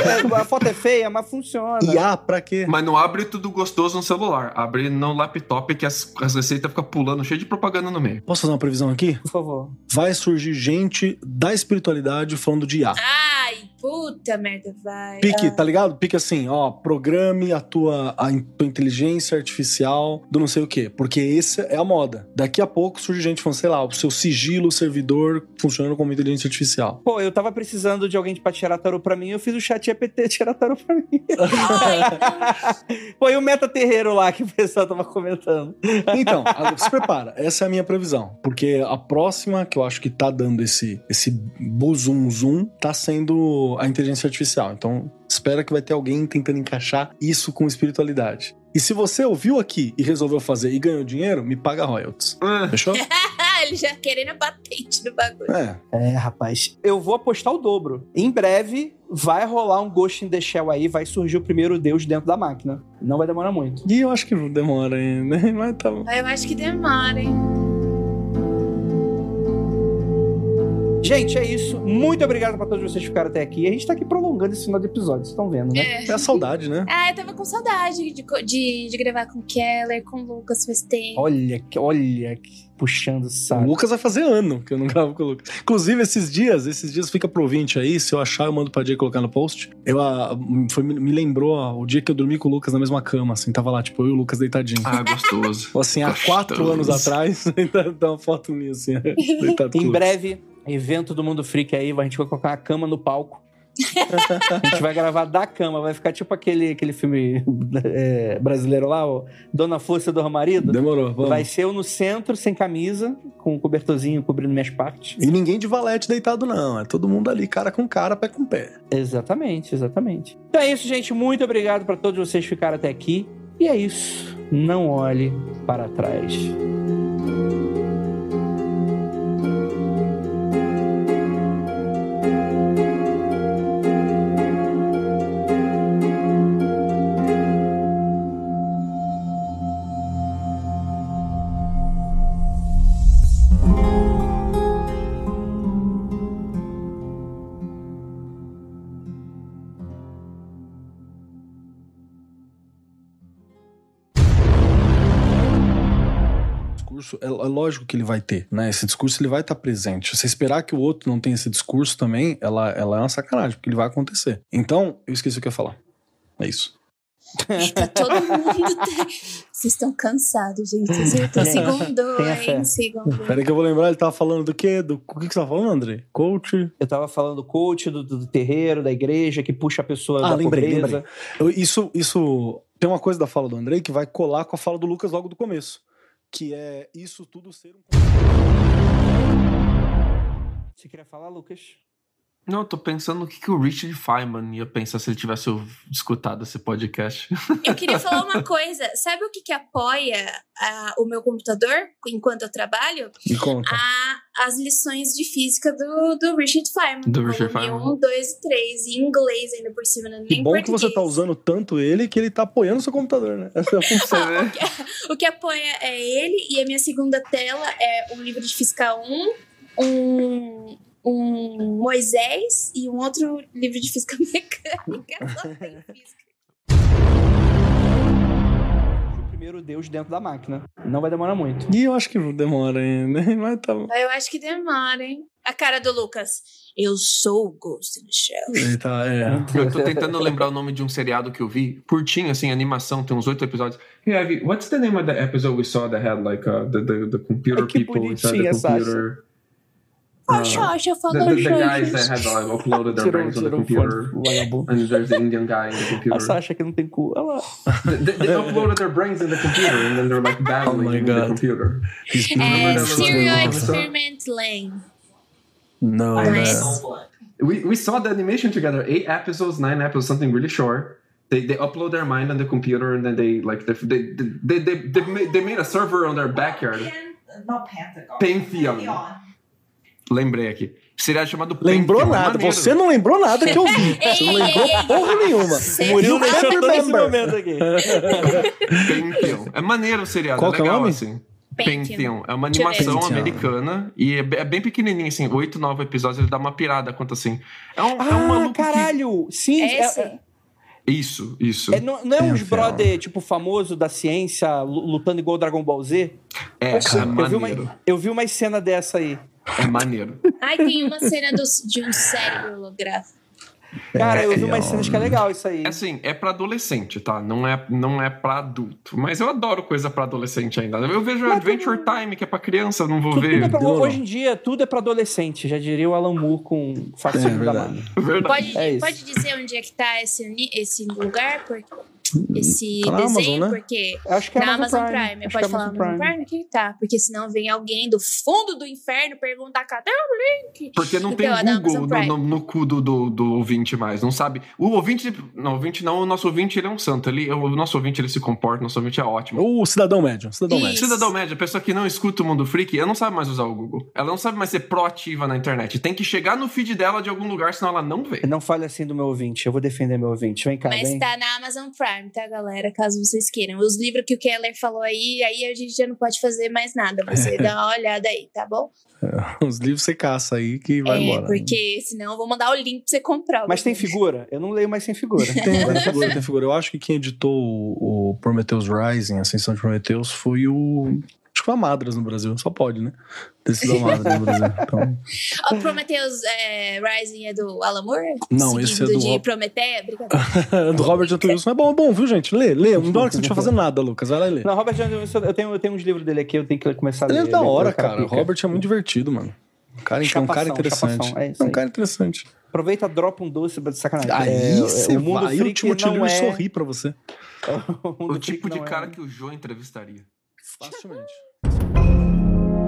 É, a foto é feia, mas funciona. E ah, pra quê? Mas não abre tudo gostoso no celular. Abre no laptop que as, as receitas ficam pulando, cheio de propaganda no meio. Posso fazer uma previsão aqui? Por favor. Vai surgir gente da espiritualidade falando de IA. Ai, puta merda, vai. Pique, Ah, tá ligado? Pique assim, ó, programe a tua, a tua inteligência artificial do não sei o quê. Porque essa é a moda. Daqui a pouco surge gente falando, sei lá, o seu sigilo, servidor, funcionando como inteligência artificial. Pô, eu tava precisando de alguém pra tirar tarô pra mim, eu fiz o chat EPT tirar tarô pra mim. Pô, e o meta terreiro lá que o pessoal tava comentando. Então, se prepara. Essa é a minha previsão. Porque a próxima, que eu acho que tá dando esse, esse buzum zoom, tá sendo a inteligência artificial. Então, espera que vai ter alguém tentando encaixar isso com espiritualidade. E se você ouviu aqui e resolveu fazer e ganhou dinheiro, me paga royalties. Ah, Fechou? ele já querendo a patente do bagulho. É. É, rapaz. Eu vou apostar o dobro. Em breve vai rolar um Ghost in the Shell aí, vai surgir o primeiro deus dentro da máquina. Não vai demorar muito. E eu acho que demora ainda, mas tá bom. Eu acho que demora, hein? Gente, é isso. Muito obrigado pra todos vocês que ficaram até aqui. A gente tá aqui prolongando esse final de episódio, vocês estão vendo, né? É. É a saudade, né? Ah, eu tava com saudade de, de, de gravar com o Keller, com o Lucas faz tempo. Olha, que- olha, que puxando o O saco. Lucas vai fazer ano que eu não gravo com o Lucas. Inclusive, esses dias, esses dias fica pro ouvinte aí. Se eu achar, eu mando pra Jay colocar no post. Eu, ah, foi, me lembrou ah, o dia que eu dormi com o Lucas na mesma cama, assim. Tava lá, tipo, eu e o Lucas deitadinho. ah, gostoso. Assim, há Gostoso. quatro anos atrás, tá tá uma foto minha, assim, deitado com o Em Lucas. breve evento do Mundo Freak aí, a gente vai colocar uma cama no palco. a gente vai gravar da cama, vai ficar tipo aquele, aquele filme é, brasileiro lá, ó, Dona Força do Marido. Demorou, vamos. Vai ser eu no centro, sem camisa, com um cobertorzinho cobrindo minhas partes. E ninguém de valete deitado, não. É todo mundo ali, cara com cara, pé com pé. Exatamente, exatamente. Então é isso, gente. Muito obrigado para todos vocês que ficaram até aqui. E é isso. Não olhe para trás. Discurso, é, é lógico que ele vai ter, né? Esse discurso ele vai estar presente. Você esperar que o outro não tenha esse discurso também, ela, ela é uma sacanagem, porque ele vai acontecer. Então, eu esqueci o que eu ia falar. É isso. Tá todo mundo. Vocês estão cansados, gente. Segundo, hein? Segundo. Peraí que eu vou lembrar, ele tava falando do quê? Do... O que, que você tava falando, André? Coach? Eu tava falando coach do, do terreiro, da igreja, que puxa a pessoa Ah, da lembrei, pobreza. lembrei. Eu- isso, isso tem uma coisa da fala do Andrei que vai colar com a fala do Lucas logo do começo. Que é isso tudo ser um. Você queria falar, Lucas? Não, eu tô pensando o que, que o Richard Feynman ia pensar se ele tivesse escutado esse podcast. Eu queria falar uma coisa. Sabe o que, que apoia ah, o meu computador enquanto eu trabalho? Me conta. A- as lições de física do, do Richard Feynman. Do Richard Feynman. 1, 2 e 3. Em inglês ainda por cima, né? Que nem bom que português. você tá usando tanto ele que ele tá apoiando o seu computador, né? Essa é a função. Ah, o, que, o que apoia é ele e a minha segunda tela é um livro de física 1, um, um Moisés e um outro livro de física mecânica. Só tem física. O primeiro Deus dentro da máquina. Não vai demorar muito. E eu acho que demora ainda, mas tá bom. Eu acho que demora, hein? A cara do Lucas. Eu sou o Ghost in the Shell. Ele tá, é. Eu tô tentando lembrar o nome de um seriado que eu vi. Curtinho, assim, animação, tem uns oito episódios. Hey, Ivy, what's the name of the episode we saw that had, like, uh, the, the, the computer que people inside the bonitinha, Sasha. Computer? Ah, Uh, Xoxa, the, falou the, the guys that had like, uploaded their brains on the computer. And there's the Indian guy in the A computer. Sasha que não tem cu. Olha lá. they, they uploaded their brains in the computer and then they're like battling Oh my in the computer. He's É Remember Serial animation? Experiment Lane. Não, Mas- We, we saw the animation together. Eight episodes, nine episodes, something really short. They, they upload their mind on the computer and then they like they they they, they, they, made, they made a server on their backyard. Not Pentagon. Pantheon. Lembrei aqui. Seria chamado Lembrou Pantheon, nada. maneiro. Você não lembrou nada que eu vi. Você não lembrou porra nenhuma. Você O Murilo deixou todo esse momento aqui. Pantheon. É maneiro o seriado, Qual é que é legal nome? assim. Pantheon. É uma animação americana e é, é bem pequenininho, assim, oito, nove episódios, ele dá uma pirada quanto assim. É um, é um Ah, maluco que- caralho! Sim, é, Esse? é, Isso, isso. é- não, não é uns brother, tipo, famoso da ciência lu- lutando igual o Dragon Ball Z? É, cara, é eu, vi uma, eu vi uma cena dessa aí. É maneiro. Ai, tem uma cena do- de um cérebro holográfico. Cara, eu vi É, umas é cenas que é legal isso aí. Assim, é pra adolescente, tá? Não é, não é pra adulto. Mas eu adoro coisa pra adolescente ainda. Eu vejo Mas Adventure Time, que é pra criança, eu não vou Tudo, tudo ver. é pra- hoje em dia, tudo é pra adolescente. Já diria o Alan Moore com É, facção da verdade. mãe. Verdade. Pode, É pode dizer onde é que tá esse, esse lugar? Por, esse Tá desenho? Amazon, né? Porque. Acho que é na Amazon Amazon Prime. Prime. Pode é falar Amazon Amazon Prime? que tá. Porque senão vem alguém do fundo do inferno perguntar cadê o link? Porque não tem Então, é da Google no, Prime. no, no cu do, do, do ouvinte mais, não sabe? O ouvinte, não, o ouvinte não, o nosso ouvinte ele é um santo. Ele, o nosso ouvinte ele se comporta, o nosso ouvinte é ótimo. O cidadão médio. Cidadão Isso. médio. Cidadão médio, a pessoa que não escuta o mundo freak, ela não sabe mais usar o Google. Ela não sabe mais ser proativa na internet. Tem que chegar no feed dela de algum lugar, senão ela não vê. Não fale assim do meu ouvinte. Eu vou defender meu ouvinte. Vem cá, Mas vem. tá na Amazon Prime, tá, galera? Caso vocês queiram. Os livros que o Keller falou aí, aí a gente já não pode fazer mais nada. Você dá uma olhada aí, tá bom? Os livros você caça aí que vai é, embora. porque senão eu vou mandar o link pra você comprar. Mas tem figura? Eu não leio mais sem figura. Tem, tem figura, tem figura. Eu acho que quem editou o, o Prometheus Rising, Ascensão de Prometheus, foi o. A Madras no Brasil. Só pode, né? Ter sido a Madras no Brasil. Então, O Prometheus é, Rising é do Alan Moore? Não, esse é do de Rob- Prometeia? Brincadeira. do Robert Anton Wilson é bom, é bom, viu, gente? Lê, lê. Não dá hora que você não estiver fazendo nada, Lucas. Vai lá e lê. Não, Robert Downey Jr., eu tenho, eu tenho uns livros dele aqui, eu tenho que começar a Ele ler. é da hora, o cara. O. Robert é muito divertido, mano. Um cara, um cara Chapação, interessante. chapação, é isso É um cara interessante. Aproveita, dropa um doce pra de sacanagem. Aí É, você o mundo vai, aí o freak Timothy não Leary é... sorri pra você. o O tipo de não é- cara que o Joe entrevistaria. Facilmente.